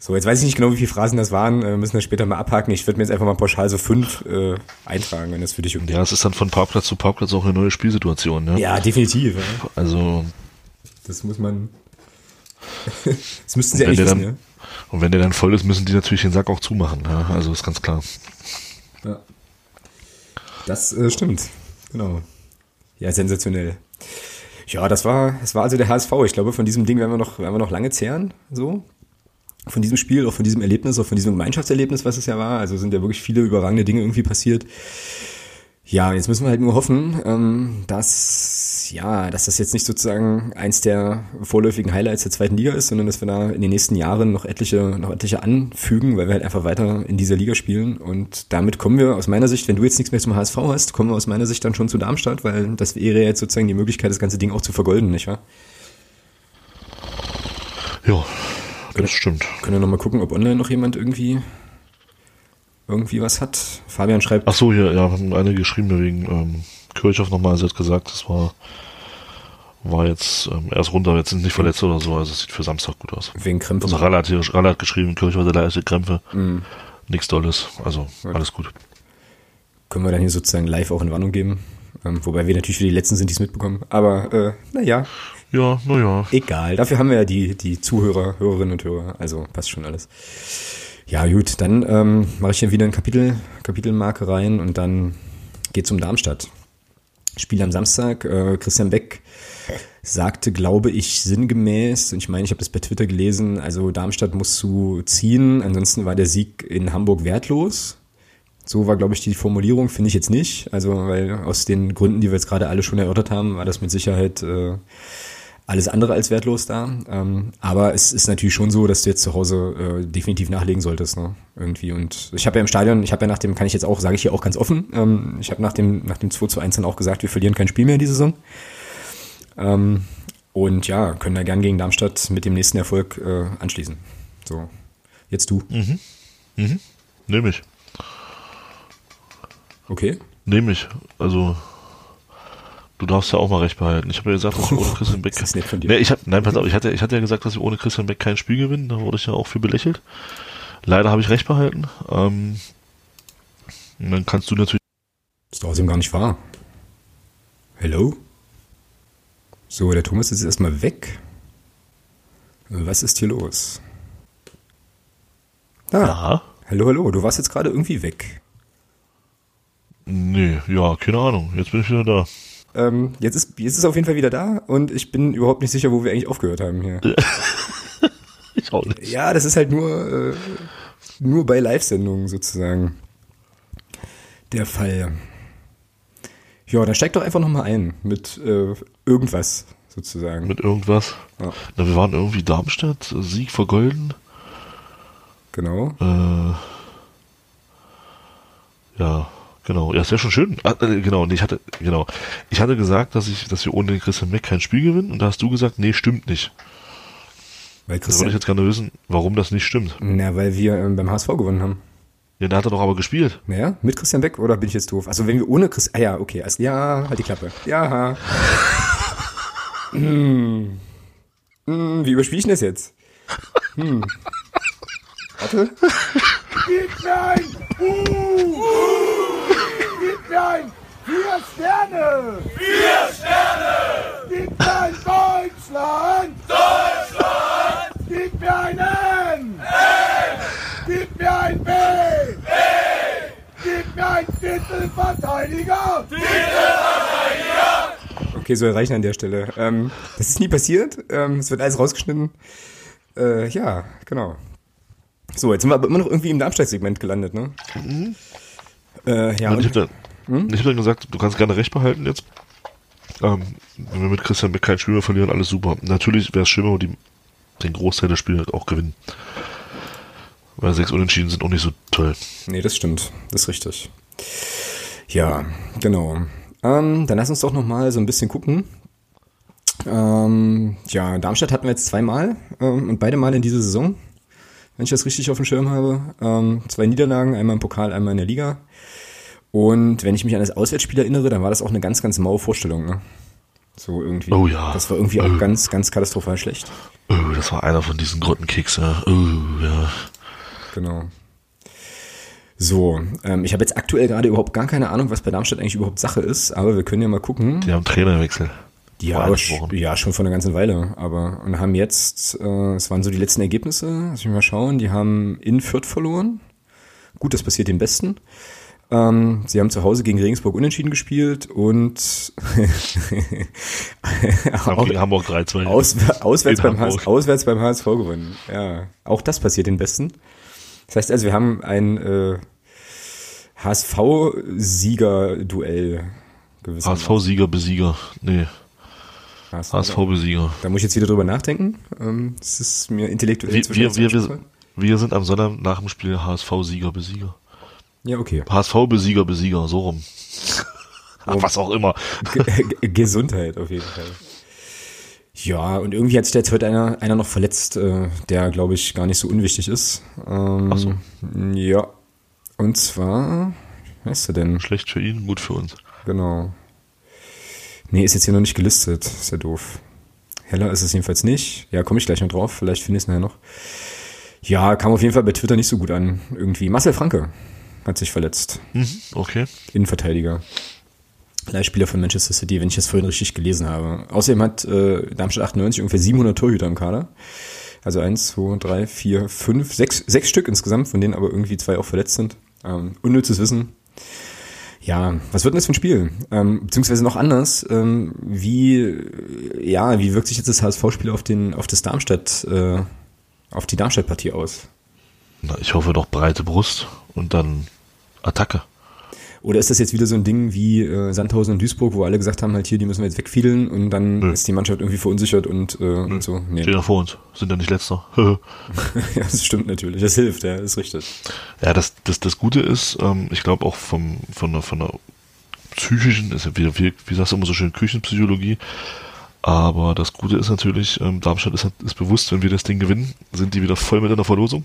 So, jetzt weiß ich nicht genau, wie viele Phrasen das waren. Wir müssen das später mal abhaken. Ich würde mir jetzt einfach mal pauschal so fünf äh, eintragen, wenn das für dich okay Ja, es ist dann von Parkplatz zu Parkplatz auch eine neue Spielsituation. Ne? Ja, definitiv. Ja. Also. Das muss man. das müssten sie eigentlich wissen, dann, ja. Und wenn der dann voll ist, müssen die natürlich den Sack auch zumachen. Ja? Also ist ganz klar. Ja. Das äh, stimmt. Genau. Ja, sensationell. Ja, das war, das war also der HSV. Ich glaube, von diesem Ding werden wir noch, werden wir noch lange zehren, so von diesem Spiel, auch von diesem Erlebnis, auch von diesem Gemeinschaftserlebnis, was es ja war. Also sind ja wirklich viele überragende Dinge irgendwie passiert. Ja, jetzt müssen wir halt nur hoffen, ähm, dass ja, dass das jetzt nicht sozusagen eins der vorläufigen Highlights der zweiten Liga ist, sondern dass wir da in den nächsten Jahren noch etliche, noch etliche anfügen, weil wir halt einfach weiter in dieser Liga spielen. Und damit kommen wir aus meiner Sicht, wenn du jetzt nichts mehr zum HSV hast, kommen wir aus meiner Sicht dann schon zu Darmstadt, weil das wäre jetzt sozusagen die Möglichkeit, das ganze Ding auch zu vergolden, nicht wahr? Ja, das stimmt. Können wir nochmal gucken, ob online noch jemand irgendwie irgendwie was hat. Fabian schreibt. Ach so, hier, ja, haben eine geschrieben wegen ähm, Kirchhoff nochmal. Sie hat gesagt, das war war jetzt ähm, erst runter, jetzt sind nicht verletzt oder so, also es sieht für Samstag gut aus. Wegen Krämpfen. Also Ralle hat, hier, Ralle hat geschrieben, Kirchhoff hatte leichte Krämpfe. Mm. Nichts Dolles, also gut. alles gut. Können wir dann hier sozusagen live auch in Warnung geben. Ähm, wobei wir natürlich für die Letzten sind, die es mitbekommen. Aber äh, naja. Ja, naja. Egal. Dafür haben wir ja die, die Zuhörer, Hörerinnen und Hörer. Also passt schon alles. Ja, gut, dann ähm, mache ich hier wieder ein Kapitel, Kapitelmarke rein und dann geht's um Darmstadt. Spiel am Samstag. Äh, Christian Beck sagte, glaube ich, sinngemäß, und ich meine, ich habe das bei Twitter gelesen, also Darmstadt muss zu ziehen, ansonsten war der Sieg in Hamburg wertlos. So war, glaube ich, die Formulierung, finde ich jetzt nicht. Also, weil aus den Gründen, die wir jetzt gerade alle schon erörtert haben, war das mit Sicherheit äh, alles andere als wertlos da. Ähm, aber es ist natürlich schon so, dass du jetzt zu Hause äh, definitiv nachlegen solltest, ne? Irgendwie. Und ich habe ja im Stadion, ich habe ja nach dem, kann ich jetzt auch, sage ich hier auch ganz offen, ähm, ich habe nach dem, nach dem 2 zu 1 dann auch gesagt, wir verlieren kein Spiel mehr diese Saison. Ähm, und ja, können da gern gegen Darmstadt mit dem nächsten Erfolg äh, anschließen. So, jetzt du. Mhm. Mhm. Nehme ich. Okay. Nehme ich. Also Du darfst ja auch mal recht behalten. Ich habe ja gesagt, dass ich ohne Christian Beck. das ist von dir. Nee, ich hab, nein, pass auf, ich hatte, ich hatte ja gesagt, dass ich ohne Christian Beck kein Spiel gewinne. Da wurde ich ja auch für belächelt. Leider habe ich recht behalten. Ähm, dann kannst du natürlich. Das ist trotzdem gar nicht wahr. Hello? So, der Thomas ist jetzt erstmal weg. Was ist hier los? Ah, ja. Hallo, hallo, du warst jetzt gerade irgendwie weg. Nee, ja, keine Ahnung. Jetzt bin ich wieder da. Ähm, jetzt, ist, jetzt ist auf jeden Fall wieder da und ich bin überhaupt nicht sicher, wo wir eigentlich aufgehört haben hier. ich auch nicht. Ja, das ist halt nur, äh, nur bei Live-Sendungen sozusagen der Fall. Ja, dann steig doch einfach nochmal ein mit äh, irgendwas sozusagen. Mit irgendwas? Ja. Na, wir waren irgendwie Darmstadt, Sieg vergolden. Genau. Äh, ja. Genau, ja, ist ja schon schön. Ah, äh, genau, und ich hatte, genau. Ich hatte gesagt, dass ich, dass wir ohne den Christian Meck kein Spiel gewinnen, und da hast du gesagt, nee, stimmt nicht. Weil Christian, da würde ich jetzt gerne wissen, warum das nicht stimmt. Na, weil wir ähm, beim HSV gewonnen haben. Ja, da hat er doch aber gespielt. Naja, mit Christian Beck oder bin ich jetzt doof? Also wenn wir ohne Christian, ah ja, okay, also, ja, halt die Klappe. Ja. hm. Hm, wie überspiele ich denn das jetzt? Hm. Warte. Nein! Uh! Mir ein vier Sterne! Vier Sterne! Gib mir ein Deutschland! Deutschland! Gib mir ein N! N! Gib mir ein B! B! Gib mir ein Titelverteidiger! Titelverteidiger! Okay, so erreichen an der Stelle. Ähm, das ist nie passiert. Ähm, es wird alles rausgeschnitten. Äh, ja, genau. So, jetzt sind wir aber immer noch irgendwie im Darmstadt-Segment gelandet, ne? Mhm. Äh, ja, und ich habe dann, hm? hab dann gesagt, du kannst gerne recht behalten jetzt. Ähm, wenn wir mit Christian Beck kein Spiel mehr verlieren, alles super. Natürlich wäre es schlimmer, wenn die den Großteil der Spiele halt auch gewinnen. Weil sechs Unentschieden sind auch nicht so toll. Nee, das stimmt. Das ist richtig. Ja, genau. Ähm, dann lass uns doch nochmal so ein bisschen gucken. Ähm, ja, Darmstadt hatten wir jetzt zweimal ähm, und beide Mal in dieser Saison, wenn ich das richtig auf dem Schirm habe. Ähm, zwei Niederlagen, einmal im Pokal, einmal in der Liga. Und wenn ich mich an das Auswärtsspiel erinnere, dann war das auch eine ganz, ganz maue Vorstellung. Ne? So irgendwie. Oh ja. Das war irgendwie auch Oh. ganz, ganz katastrophal schlecht. Oh, das war einer von diesen Grottenkicks, ja. Oh, ja. Genau. So, ähm, ich habe jetzt aktuell gerade überhaupt gar keine Ahnung, was bei Darmstadt eigentlich überhaupt Sache ist, aber wir können ja mal gucken. Die haben Trainerwechsel. Ja, aber Wochen. ja, schon vor einer ganzen Weile. Aber und haben jetzt, äh, es waren so die letzten Ergebnisse, lass mich mal schauen, die haben in Fürth verloren. Gut, das passiert den Besten. Ähm, sie haben zu Hause gegen Regensburg unentschieden gespielt und Haben gegen Hamburg 3-2. aus, auswärts, beim Hamburg. HS, auswärts beim HSV gewonnen. Ja, auch das passiert den Besten. Das heißt also, wir haben ein äh, HSV-Sieger-Duell gewissermaßen. HSV-Sieger, Besieger. Nee, HSV. HSV-Besieger. Da muss ich jetzt wieder drüber nachdenken. Ähm, Das ist mir intellektuell Wir, wir, wir, wir, sind am Sonntag nach dem Spiel HSV-Sieger, Besieger. Ja, okay. HSV-Besieger, Besieger, so rum. Ach, was auch immer. Ge- Gesundheit auf jeden Fall. Ja, und irgendwie hat sich jetzt heute einer, einer noch verletzt, äh, der, glaube ich, gar nicht so unwichtig ist. Ähm, Ach so. Ja. Und zwar, wer ist er denn? Schlecht für ihn, gut für uns. Genau. Nee, ist jetzt hier noch nicht gelistet. Ist ja doof. Heller ist es jedenfalls nicht. Ja, komme ich gleich noch drauf. Vielleicht finde ich es nachher noch. Ja, kam auf jeden Fall bei Twitter nicht so gut an. Irgendwie. Marcel Franke hat sich verletzt. Mhm, okay. Innenverteidiger. Leihspieler von Manchester City, wenn ich das vorhin richtig gelesen habe. Außerdem hat äh, Darmstadt 98 ungefähr 700 Torhüter im Kader. Also eins, zwei, drei, vier, fünf, sechs, sechs Stück insgesamt, von denen aber irgendwie zwei auch verletzt sind. Ähm, unnützes Wissen. Ja, was wird denn das für ein Spiel? Ähm, beziehungsweise noch anders, ähm, wie, ja, wie wirkt sich jetzt das HSV-Spiel auf den, auf das Darmstadt, äh, auf die Darmstadt-Partie aus? Na, ich hoffe doch breite Brust und dann Attacke. Oder ist das jetzt wieder so ein Ding wie äh, Sandhausen und Duisburg, wo alle gesagt haben, halt hier, die müssen wir jetzt wegfiedeln und dann Nö. ist die Mannschaft irgendwie verunsichert und, äh, und so. Nee. Stehen ja vor uns. Sind ja nicht letzter. ja, das stimmt natürlich. Das hilft, ja, ist richtig. Ja, das, das, das Gute ist, ähm, ich glaube auch vom, von, der, von der psychischen, ist ja wieder, wie, wie sagst du immer so schön, Küchenpsychologie. Aber das Gute ist natürlich, ähm, Darmstadt ist, ist bewusst, wenn wir das Ding gewinnen, sind die wieder voll mit in der Verlosung.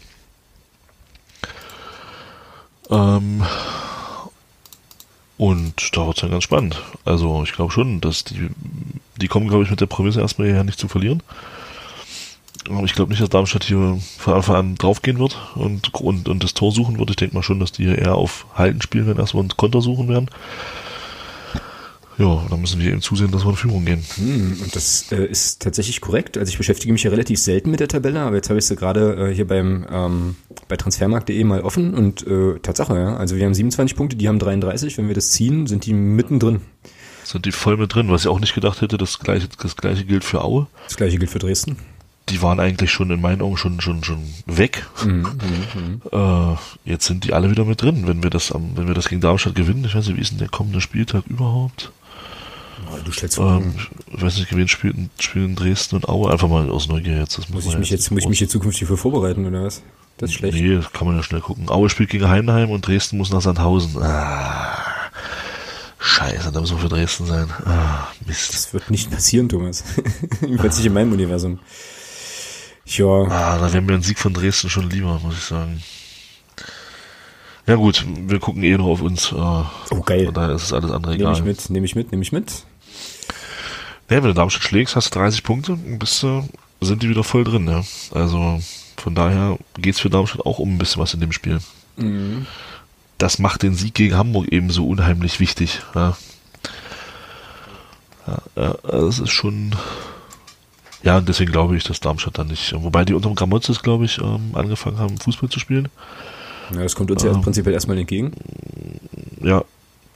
Ähm, und da wird es dann ganz spannend. Also ich glaube schon, dass die, die kommen, glaube ich, mit der Prämisse erstmal hierher nicht zu verlieren. Aber ich glaube nicht, dass Darmstadt hier von Anfang an draufgehen wird und, und, und das Tor suchen wird. Ich denke mal schon, dass die hier eher auf Halten spielen werden, erstmal und Konter suchen werden. Ja, dann müssen wir eben zusehen, dass wir in Führung gehen. Hm, und das äh, ist tatsächlich korrekt. Also ich beschäftige mich ja relativ selten mit der Tabelle, aber jetzt habe ich sie gerade äh, hier beim ähm, bei transfermarkt.de mal offen und äh, Tatsache, ja. Also wir haben 27 Punkte, die haben 33. Wenn wir das ziehen, sind die mittendrin. Sind die voll mit drin, was ich auch nicht gedacht hätte, das gleiche, das gleiche gilt für Aue. Das gleiche gilt für Dresden. Die waren eigentlich schon in meinen Augen schon, schon, schon weg. Äh, jetzt sind die alle wieder mit drin, wenn wir das am, wenn wir das gegen Darmstadt gewinnen. Ich weiß nicht, wie ist denn der kommende Spieltag überhaupt? Du stellst vor, Ähm, ich weiß nicht, wen spielen, spielen Dresden und Aue. Einfach mal aus Neugier jetzt. Das muss man ich mich jetzt, muss ich mich hier zukünftig für vorbereiten oder was? Das ist schlecht. Nee, das kann man ja schnell gucken. Aue spielt gegen Heidenheim und Dresden muss nach Sandhausen. Ah, scheiße, da müssen wir für Dresden sein. Ah, Mist. Das wird nicht passieren, Thomas. Jedenfalls nicht in meinem Universum. Ja, Ah, da wäre mir ein Sieg von Dresden schon lieber, muss ich sagen. Ja gut, wir gucken eh nur auf uns. Äh, oh geil. Von daher ist es alles andere Nehme egal. ich mit, nehme ich mit, nehme ich mit. Ja, wenn du Darmstadt schlägst, hast du 30 Punkte, bist du, sind die wieder voll drin, ja. Also von daher geht's für Darmstadt auch um ein bisschen was in dem Spiel. Mhm. Das macht den Sieg gegen Hamburg eben so unheimlich wichtig. Ja, ja, ja das ist schon. Ja, und deswegen glaube ich, dass Darmstadt dann nicht. Wobei die unter dem Gramotzes, glaube ich, ähm, angefangen haben, Fußball zu spielen. Ja, das kommt uns ja Ähm. prinzipiell erstmal entgegen. Ja,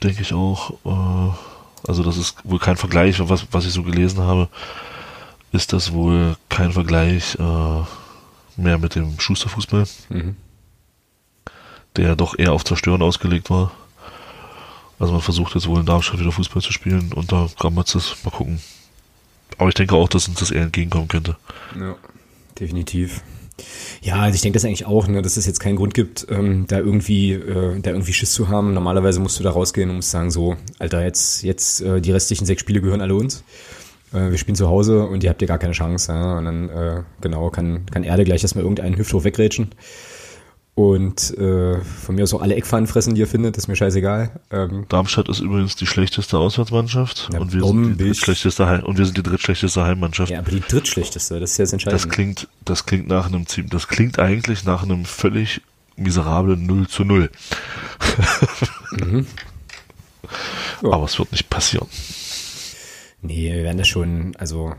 denke ich auch. Äh, also das ist wohl kein Vergleich, was, was ich so gelesen habe, ist das wohl kein Vergleich äh, mehr mit dem Schusterfußball, Mhm. der doch eher auf Zerstören ausgelegt war. Also man versucht jetzt wohl in Darmstadt wieder Fußball zu spielen unter Grammatzes. Mal gucken. Aber ich denke auch, dass uns das eher entgegenkommen könnte. Ja, definitiv. Ja, also ich denke das eigentlich auch, ne, dass es jetzt keinen Grund gibt, ähm, da irgendwie, äh, da irgendwie Schiss zu haben. Normalerweise musst du da rausgehen und musst sagen, so, Alter, jetzt, jetzt äh, die restlichen sechs Spiele gehören alle uns. Äh, wir spielen zu Hause und ihr habt ja gar keine Chance. Ja? Und dann, äh, genau, kann, kann Erde gleich erstmal irgendeinen Hüfthoch wegrätschen. Und äh, von mir aus auch alle Eckfahnen fressen, die ihr findet, ist mir scheißegal. Ähm, Darmstadt ist übrigens die schlechteste Auswärtsmannschaft Ja, und, wir sind die drittschlechteste Heim und wir sind die drittschlechteste Heimmannschaft. ja, aber die drittschlechteste, das ist ja das Entscheidende. das klingt, das klingt nach einem Team, das klingt eigentlich nach einem völlig miserablen 0 zu 0. Ja. Aber es wird nicht passieren. Nee, wir werden das schon, also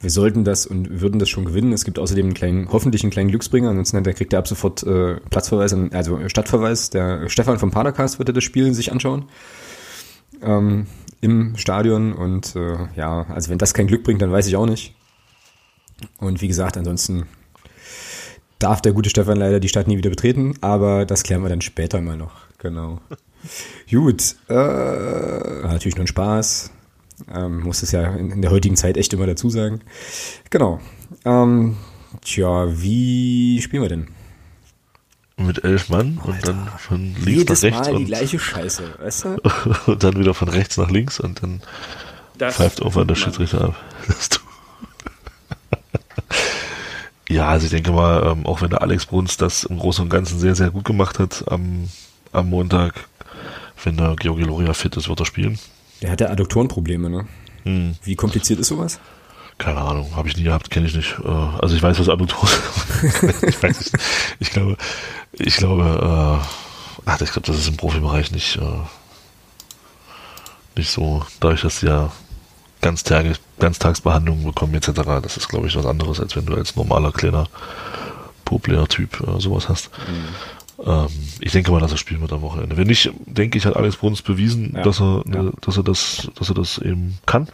wir sollten das und würden das schon gewinnen. Es gibt außerdem einen kleinen, hoffentlich einen kleinen Glücksbringer, ansonsten der kriegt er ab sofort äh, Platzverweis, also Stadtverweis. Der Stefan vom Padercast wird er das Spiel sich anschauen ähm, im Stadion und äh, ja, also wenn das kein Glück bringt, dann weiß ich auch nicht. Und wie gesagt, ansonsten darf der gute Stefan leider die Stadt nie wieder betreten, aber das klären wir dann später mal noch. Genau. Gut, äh, natürlich nur ein Spaß. Ähm, muss es ja in, in der heutigen Zeit echt immer dazu sagen. Genau. Ähm, tja, wie spielen wir denn? Mit elf Mann und dann von links Jedes nach rechts Mal die und, gleiche Scheiße, weißt du? und dann wieder von rechts nach links und dann Das pfeift irgendwann der. Schiedsrichter ab. Das ja, also ich denke mal, ähm, auch wenn der Alex Bruns das im Großen und Ganzen sehr, sehr gut gemacht hat am, am Montag, wenn der Georgi Loria fit ist, wird er spielen. Der hat ja Adduktorenprobleme, ne? Hm. Wie kompliziert ist sowas? Keine Ahnung, habe ich nie gehabt, kenne ich nicht. Äh, Also ich weiß, was Adduktoren Ich weiß nicht. Ich glaube, ich glaube, äh, ach, ich glaube, das ist im Profibereich nicht, äh, nicht so, dadurch, dass ja ganztägig, Ganztagsbehandlungen bekommen etc. Das ist, glaube ich, was anderes, als wenn du als normaler kleiner Popler-Typ äh, sowas hast. Ähm, ich denke mal, dass er spielen wird am Wochenende. Wenn nicht, denke ich, hat Alex Bruns bewiesen, Ja. dass er, Ja. dass er das, dass er das eben kann.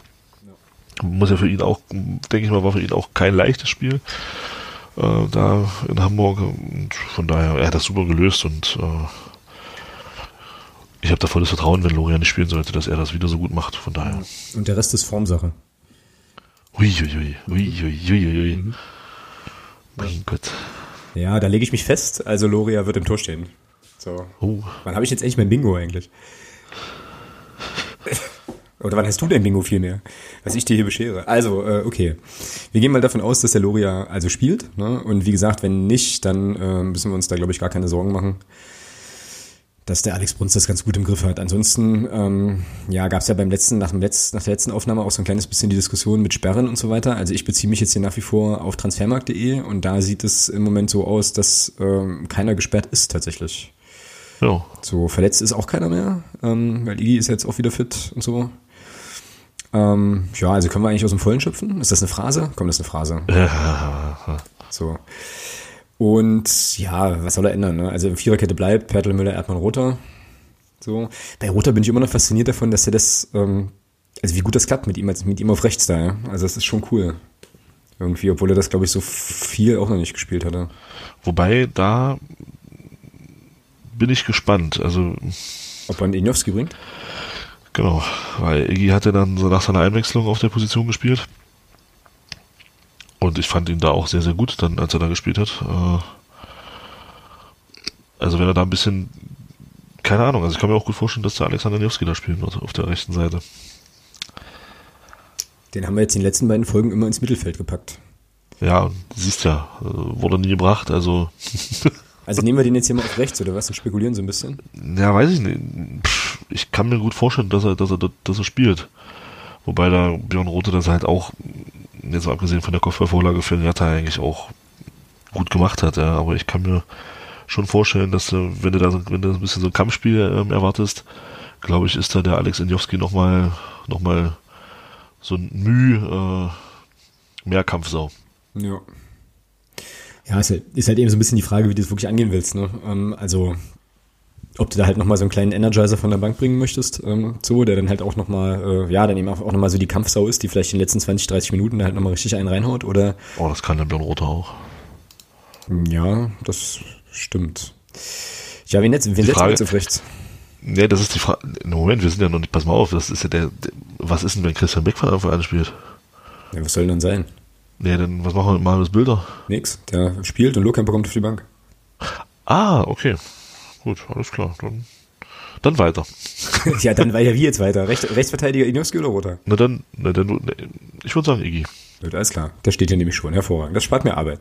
Muss ja für ihn auch, denke ich mal, war für ihn auch kein leichtes Spiel äh, da in Hamburg. Und von daher, er hat das super gelöst und äh, ich habe da volles Vertrauen, wenn Lorian nicht spielen sollte, dass er das wieder so gut macht. Von daher. Und der Rest ist Formsache. Uiuiui, uiuiui. Mhm. Mein Gott. Ja, da lege ich mich fest. Also Loria wird im Tor stehen. So. Oh. Wann habe ich jetzt endlich mein Bingo eigentlich? Oder wann hast du dein Bingo vielmehr? Was ich dir hier beschere. Also, äh, okay. Wir gehen mal davon aus, dass der Loria also spielt. Ne? Und wie gesagt, wenn nicht, dann äh, müssen wir uns da, glaube ich, gar keine Sorgen machen, dass der Alex Bruns das ganz gut im Griff hat. Ansonsten, ähm, ja, gab es ja beim letzten, nach, dem letzten, nach der letzten Aufnahme auch so ein kleines bisschen die Diskussion mit Sperren und so weiter. Also ich beziehe mich jetzt hier nach wie vor auf transfermarkt.de und da sieht es im Moment so aus, dass ähm, keiner gesperrt ist tatsächlich. Ja. So, verletzt ist auch keiner mehr, ähm, weil Iggy ist jetzt auch wieder fit und so. Ähm, ja, also können wir eigentlich aus dem Vollen schöpfen? Ist das eine Phrase? Komm, das ist eine Phrase. So. Und ja, was soll er ändern? Ne? Also Viererkette bleibt, Pertl, Müller, Erdmann, Roter. So. Bei Roter bin ich immer noch fasziniert davon, dass er das, ähm, also wie gut das klappt mit ihm, als mit ihm auf rechts da, ja. Also das ist schon cool. Irgendwie, obwohl er das, glaube ich, so viel auch noch nicht gespielt hatte. Wobei, da bin ich gespannt. Also, Ob man Injowski bringt? genau, weil Iggy hatte dann so nach seiner Einwechslung auf der Position gespielt. Und ich fand ihn da auch sehr, sehr gut, dann, als er da gespielt hat. Äh, Also, wenn er da ein bisschen, keine Ahnung, also ich kann mir auch gut vorstellen, dass der Alexander Niewski da spielen wird, auf der rechten Seite. Den haben wir jetzt in den letzten beiden Folgen immer ins Mittelfeld gepackt. Ja, siehst ja, äh, wurde nie gebracht, also, Also nehmen wir den jetzt hier mal auf rechts, oder was? Und spekulieren so ein bisschen. Ja, weiß ich nicht. Ich kann mir gut vorstellen, dass er, dass er, dass er spielt. Wobei da Björn Rote das halt auch, jetzt abgesehen von der Kopfballvorlage für den Jatta eigentlich auch gut gemacht hat, ja. Aber ich kann mir schon vorstellen, dass du, wenn du da, so- wenn du ein bisschen so ein Kampfspiel ähm, erwartest, glaube ich, ist da der Alex Indjowski nochmal, noch mal so ein Müh, äh, mehr Kampfsau. Ja. Ja, ist halt, ist halt eben so ein bisschen die Frage, wie du es wirklich angehen willst. Ne? Ähm, also, ob du da halt nochmal so einen kleinen Energizer von der Bank bringen möchtest, ähm, so, der dann halt auch nochmal, äh, ja, dann eben auch, auch nochmal so die Kampfsau ist, die vielleicht in den letzten 20, 30 Minuten da halt nochmal richtig einen reinhaut, oder, Oh, das kann der Björn Rote auch. ja, das stimmt. Ja, wen, jetzt, wen setzen wir jetzt auf rechts? Nee, das ist die Frage. Moment, wir sind ja noch nicht, pass mal auf, das ist ja der, der was ist denn, wenn Christian Beck von Anfang an spielt? Ja, was soll denn dann sein? Nee, dann was machen wir mit Marius Bilder? Nix. Der spielt und Lohkamper kommt auf die Bank. Ah, okay. Gut, alles klar. Dann, dann weiter. ja, dann ja wie jetzt weiter? Recht, Rechtsverteidiger Inowski oder Roter? Na dann, na dann, nee, ich würde sagen Iggy. Gut, alles klar. Das steht hier nämlich schon. Hervorragend. Das spart mir Arbeit.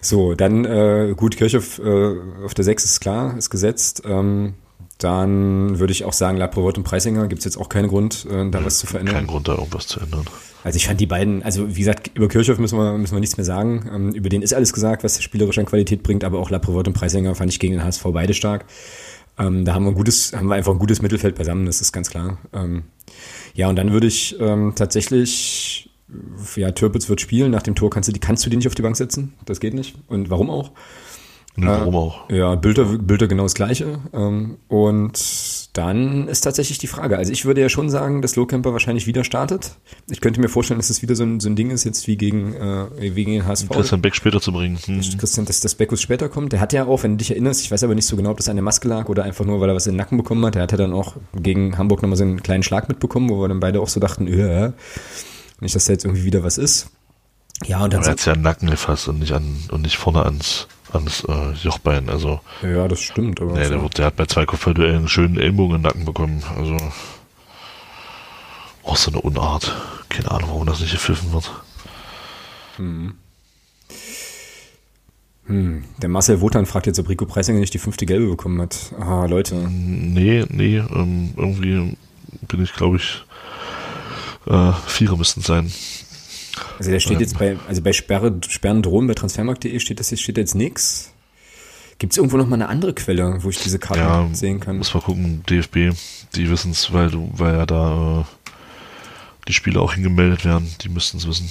So, dann äh, gut, Kirchhoff äh, auf der 6 ist klar, ist gesetzt. Ähm, dann würde ich auch sagen, Laprovot und Preisinger gibt es jetzt auch keinen Grund, äh, da was zu verändern. Kein Grund, da irgendwas zu ändern. Also ich fand die beiden, also wie gesagt, über Kirchhoff müssen wir, müssen wir nichts mehr sagen. Ähm, über den ist alles gesagt, was spielerisch an Qualität bringt, aber auch Laprovot und Preisinger fand ich gegen den HSV beide stark. Ähm, da haben wir ein gutes, haben wir einfach ein gutes Mittelfeld beisammen, das ist ganz klar. Ähm, ja, und dann würde ich ähm, tatsächlich, ja, Türpitz wird spielen, nach dem Tor kannst du, die, kannst du die nicht auf die Bank setzen. Das geht nicht. Und warum auch? Warum auch? Ja, Bilder, Bilder genau das Gleiche. Ähm, und dann ist tatsächlich die Frage. Also ich würde ja schon sagen, dass Lohkemper wahrscheinlich wieder startet. Ich könnte mir vorstellen, dass es wieder so ein, so ein Ding ist, jetzt wie gegen, äh, wie gegen den HSV. Christian Beck später zu bringen. Hm. Christian, dass das Beckus später kommt. Der hat ja auch, wenn du dich erinnerst, ich weiß aber nicht so genau, ob das an der Maske lag oder einfach nur, weil er was in den Nacken bekommen hat. Der hat ja dann auch gegen Hamburg nochmal so einen kleinen Schlag mitbekommen, wo wir dann beide auch so dachten, äh, nicht, dass da jetzt irgendwie wieder was ist. Ja, und dann. Aber er hat ja an den Nacken gefasst und nicht an, und nicht vorne ans, ans äh, Jochbein. Also. Ja, das stimmt. Aber nee, der, der, hat bei zwei Kopfballduellen einen schönen Ellbogen in den Nacken bekommen. Also. Auch so eine Unart. Keine Ahnung, warum das nicht gepfiffen wird. Hm. Hm. Der Marcel Wotan fragt jetzt, ob Rico Preisinger nicht die fünfte Gelbe bekommen hat. Ah, Leute. Nee, nee, ähm, irgendwie bin ich, glaube ich, äh, Vierer müssten sein. Also der steht jetzt bei, also bei Sperre, Sperren drohen bei transfermarkt.de steht das jetzt, steht jetzt nichts. Gibt es irgendwo noch mal eine andere Quelle, wo ich diese Karte ja, sehen kann? Muss mal gucken, DFB, die wissen es, weil du, weil ja da äh, die Spiele auch hingemeldet werden, die müssten es wissen.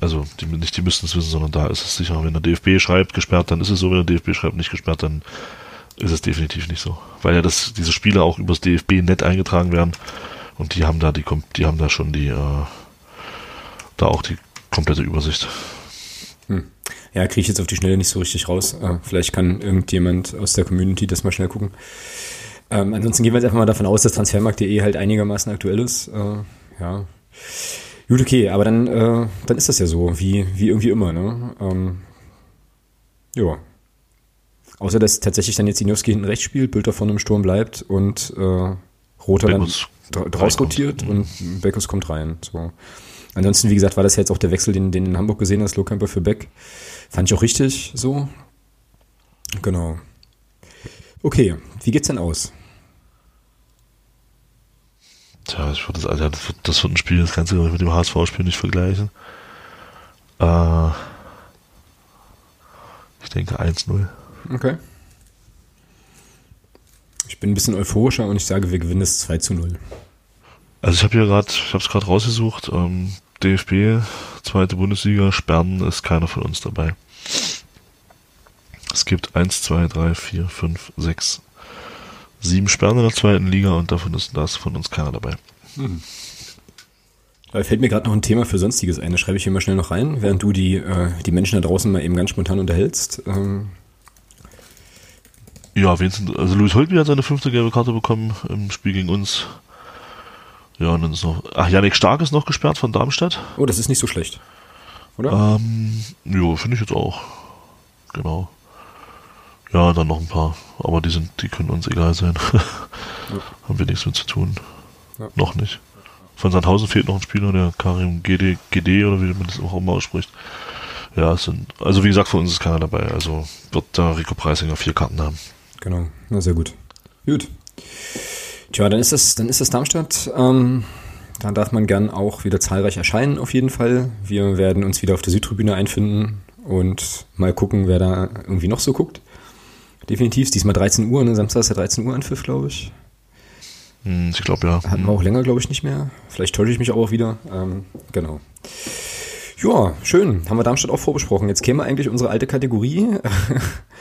Also die, nicht die müssten es wissen, sondern da ist es sicher. Wenn der DFB schreibt, gesperrt, dann ist es so. Wenn der DFB schreibt, nicht gesperrt, dann ist es definitiv nicht so. Weil ja das, diese Spiele auch übers DFB-Net eingetragen werden und die haben da die, die haben da schon die, äh, da auch die komplette Übersicht. Hm. Ja, kriege ich jetzt auf die Schnelle nicht so richtig raus. Äh, vielleicht kann irgendjemand aus der Community das mal schnell gucken. Ähm, ansonsten gehen wir jetzt einfach mal davon aus, dass Transfermarkt.de halt einigermaßen aktuell ist. Äh, ja. Gut, okay, aber dann, äh, dann ist das ja so, wie, wie irgendwie immer, ne? Ähm, ja. Außer, dass tatsächlich dann jetzt Inowski hinten rechts spielt, Bilder vorne im Sturm bleibt und äh, Roter Beckus dann draus rotiert und Beckus kommt rein. So. Ansonsten, wie gesagt, war das jetzt auch der Wechsel, den, den in Hamburg gesehen hast, Lohkemper für Beck. Fand ich auch richtig so. Genau. Okay, wie geht's denn aus? Tja, ich würde das, also das, wird, das wird ein Spiel, das kannst du mit dem HSV-Spiel nicht vergleichen. Äh, ich denke 1-0. Okay. Ich bin ein bisschen euphorischer und ich sage, wir gewinnen es 2 zu 0. Also ich habe hier gerade, ich habe es gerade rausgesucht, ähm, DFB, zweite Bundesliga, Sperren ist keiner von uns dabei. Es gibt 1, 2, 3, 4, 5, 6, 7 Sperren in der zweiten Liga und davon ist das von uns keiner dabei. Hm. Da fällt mir gerade noch ein Thema für Sonstiges ein, das schreibe ich hier mal schnell noch rein, während du die, äh, die Menschen da draußen mal eben ganz spontan unterhältst. Ähm. Ja, Vincent, also Louis Holtby hat seine fünfte gelbe Karte bekommen im Spiel gegen uns. Ja, und dann ist noch. Ach, Janik Stark ist noch gesperrt von Darmstadt. Oh, das ist nicht so schlecht. Oder? Ähm, jo, finde ich jetzt auch. Genau. Ja, dann noch ein paar. Aber die sind, die können uns egal sein. ja. Haben wir nichts mit zu tun. Ja. Noch nicht. Von Sandhausen fehlt noch ein Spieler, der Karim GD, GD oder wie man das auch immer ausspricht. Ja, es sind, also wie gesagt, von uns ist keiner dabei. Also wird da Rico Preisinger vier Karten haben. Genau, na sehr gut. Gut. Tja, dann ist das, dann ist das Darmstadt. Ähm, da darf man gern auch wieder zahlreich erscheinen, auf jeden Fall. Wir werden uns wieder auf der Südtribüne einfinden und mal gucken, wer da irgendwie noch so guckt. Definitiv, diesmal 13 Uhr, ne? Samstag ist ja 13 Uhr Anpfiff, glaube ich. Hm, ich glaube ja. Hatten wir auch länger, glaube ich, nicht mehr. Vielleicht täusche ich mich auch wieder. Ähm, genau. Ja, schön. Haben wir Darmstadt auch vorbesprochen. Jetzt käme eigentlich unsere alte Kategorie.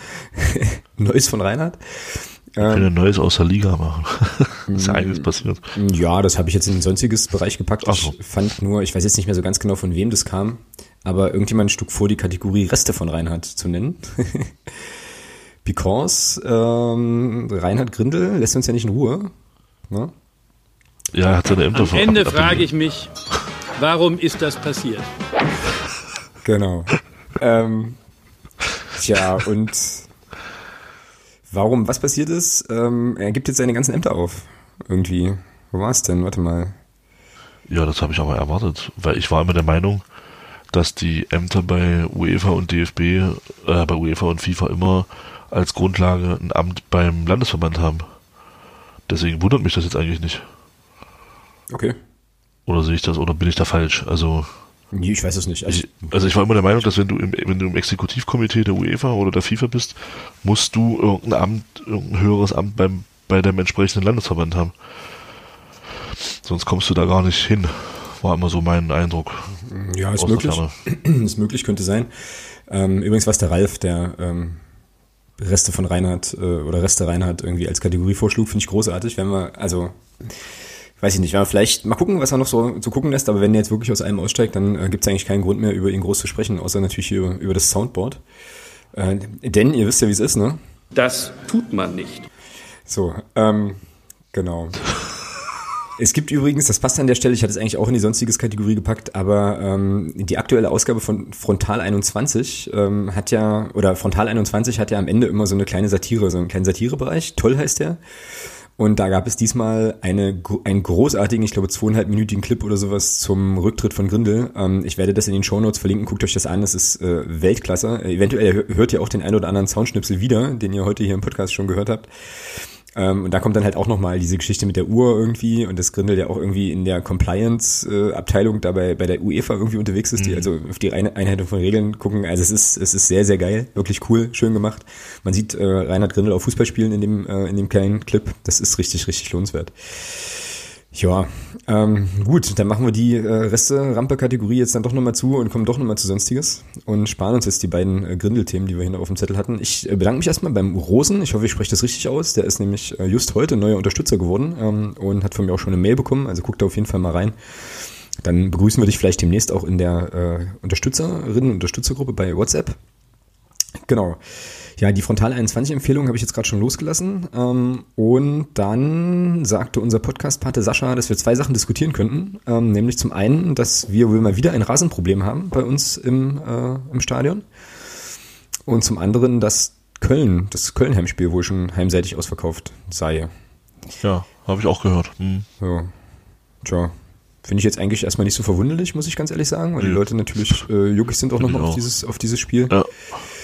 Neues von Reinhard. Wir können ein Neues aus der Liga machen. ist ja einiges passiert. Ja, das habe ich jetzt in den sonstiges Bereich gepackt. Ach so. Ich fand nur, ich weiß jetzt nicht mehr so ganz genau, von wem das kam, aber irgendjemand schlug vor, die Kategorie Reste von Reinhard zu nennen. Because ähm, Reinhard Grindel lässt uns ja nicht in Ruhe. Ne? Ja, er hat seine Ämter Am Ende frage ich mich, warum ist das passiert? Genau. ähm, tja, und warum, was passiert ist? Ähm, er gibt jetzt seine ganzen Ämter auf. Irgendwie. Wo war es denn? Warte mal. Ja, das habe ich aber erwartet, weil ich war immer der Meinung, dass die Ämter bei UEFA und DFB, äh, bei UEFA und FIFA immer als Grundlage ein Amt beim Landesverband haben. Deswegen wundert mich das jetzt eigentlich nicht. Okay. Oder sehe ich das, oder bin ich da falsch? Also. Nee, ich weiß es nicht. Also ich, also ich war immer der Meinung, dass wenn du im, wenn du im Exekutivkomitee der UEFA oder der FIFA bist, musst du irgendein Amt, irgendein höheres Amt beim, bei dem entsprechenden Landesverband haben. Sonst kommst du da gar nicht hin. War immer so mein Eindruck. Ja, ist möglich. ist möglich, könnte sein. Ähm, übrigens was der Ralf, der ähm, Reste von Reinhard äh, oder Reste Reinhard irgendwie als Kategorie vorschlug, finde ich großartig. Wenn wir, also weiß ich nicht, wenn wir vielleicht mal gucken, was er noch so, so gucken lässt, aber wenn er jetzt wirklich aus allem aussteigt, dann äh, gibt es eigentlich keinen Grund mehr, über ihn groß zu sprechen, außer natürlich hier über das Soundboard. Äh, denn ihr wisst ja, wie es ist, ne? Das tut man nicht. So, ähm, genau. Es gibt übrigens, das passt an der Stelle, ich hatte es eigentlich auch in die sonstiges Kategorie gepackt, aber ähm, die aktuelle Ausgabe von Frontal 21 ähm, hat ja, oder Frontal 21 hat ja am Ende immer so eine kleine Satire, so einen kleinen Satirebereich. Toll heißt der. Und da gab es diesmal eine, einen großartigen, ich glaube zweieinhalbminütigen Clip oder sowas zum Rücktritt von Grindel. Ähm, ich werde das in den Shownotes verlinken, guckt euch das an, das ist äh, Weltklasse. Äh, eventuell hört ihr auch den ein oder anderen Soundschnipsel wieder, den ihr heute hier im Podcast schon gehört habt. Ähm, und da kommt dann halt auch nochmal diese Geschichte mit der Uhr irgendwie und das Grindel ja auch irgendwie in der Compliance-Abteilung äh, dabei bei der UEFA irgendwie unterwegs ist, die mhm. also auf die Einhaltung von Regeln gucken. Also es ist, es ist sehr, sehr geil, wirklich cool, schön gemacht. Man sieht äh, Reinhard Grindel auf Fußball spielen in dem, äh, in dem kleinen Clip. Das ist richtig, richtig lohnenswert. Ja, ähm, gut, dann machen wir die äh, Reste-Rampe-Kategorie jetzt dann doch nochmal zu und kommen doch nochmal zu Sonstiges und sparen uns jetzt die beiden äh, Grindel-Themen, die wir hier noch auf dem Zettel hatten. Ich äh, bedanke mich erstmal beim Rosen. Ich hoffe, ich spreche das richtig aus. Der ist nämlich äh, just heute neuer Unterstützer geworden ähm, und hat von mir auch schon eine Mail bekommen. Also guckt da auf jeden Fall mal rein. Dann begrüßen wir dich vielleicht demnächst auch in der äh, Unterstützerinnen- und Unterstützergruppe bei WhatsApp. Genau. Ja, die Frontal 21 Empfehlung habe ich jetzt gerade schon losgelassen. Ähm, und dann sagte unser Podcast-Pate Sascha, dass wir zwei Sachen diskutieren könnten. Ähm, nämlich zum einen, dass wir wohl mal wieder ein Rasenproblem haben bei uns im, äh, im Stadion. Und zum anderen, dass Köln, das Köln-Heimspiel wohl schon heimseitig ausverkauft sei. Ja, habe ich auch gehört. Hm. Ja. Tja. Finde ich jetzt eigentlich erstmal nicht so verwunderlich, muss ich ganz ehrlich sagen, weil die Leute natürlich äh, juckig sind auch nochmal auf dieses, auf dieses Spiel. Ja,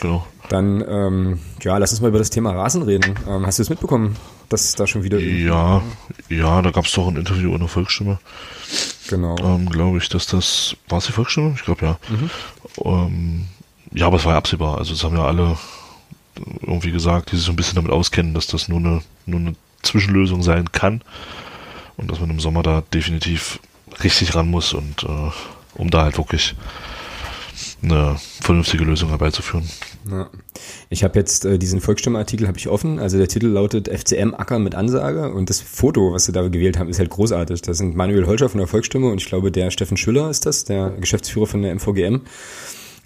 genau. Dann, ähm, ja, lass uns mal über das Thema Rasen reden. Ähm, hast du es mitbekommen, dass da schon wieder... Ja, ja, da gab es doch ein Interview in der Volksstimme. Genau. Ähm, glaube ich, dass das... War es die Volksstimme? Ich glaube, ja. Mhm. Ähm, ja, aber es war ja absehbar. Also, das haben ja alle irgendwie gesagt, die sich so ein bisschen damit auskennen, dass das nur eine, nur eine Zwischenlösung sein kann. Und dass man im Sommer da definitiv richtig ran muss und äh, um da halt wirklich eine vernünftige Lösung herbeizuführen. Ja. Ich habe jetzt äh, diesen Volksstimmenartikel habe ich offen. Also der Titel lautet FCM Acker mit Ansage und das Foto, was sie da gewählt haben, ist halt großartig. Das sind Manuel Holscher von der Volksstimme und ich glaube der Steffen Schüller ist das, der Geschäftsführer von der MVGM.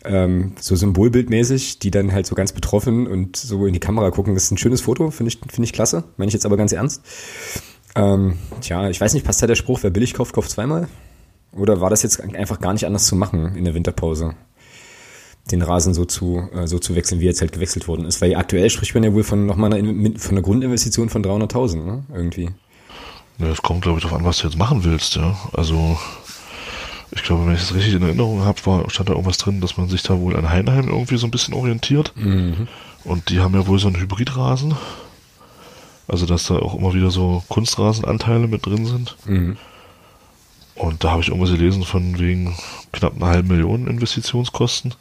Ähm, so symbolbildmäßig, die dann halt so ganz betroffen und so in die Kamera gucken. Das ist ein schönes Foto, finde ich, finde ich klasse. Meine ich jetzt aber ganz ernst. Ähm, tja, ich weiß nicht, passt da der Spruch, wer billig kauft, kauft zweimal? Oder war das jetzt einfach gar nicht anders zu machen in der Winterpause? Den Rasen so zu, äh, so zu wechseln, wie jetzt halt gewechselt worden ist. Weil aktuell spricht man ja wohl von nochmal einer, von einer Grundinvestition von 300.000, ne? Irgendwie. Ja, es kommt, glaube ich, darauf an, was du jetzt machen willst, ja. Also, ich glaube, wenn ich das richtig in Erinnerung habe, war, stand da irgendwas drin, dass man sich da wohl an Heinheim irgendwie so ein bisschen orientiert. Mhm. Und die haben ja wohl so einen Hybridrasen. Also, dass da auch immer wieder so Kunstrasenanteile mit drin sind. Mhm. Und da habe ich irgendwas gelesen von wegen knapp einer halben Million Investitionskosten.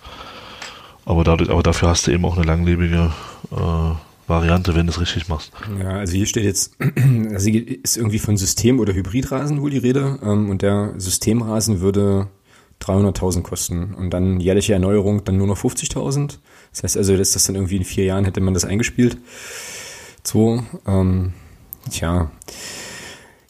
Aber, dadurch, aber dafür hast du eben auch eine langlebige äh, Variante, wenn du es richtig machst. Ja, also hier steht jetzt, also ist irgendwie von System- oder Hybridrasen wohl die Rede. Ähm, und der Systemrasen würde 300.000 kosten. Und dann jährliche Erneuerung dann nur noch 50.000. Das heißt also, dass das dann irgendwie in vier Jahren hätte man das eingespielt. So, ähm, tja.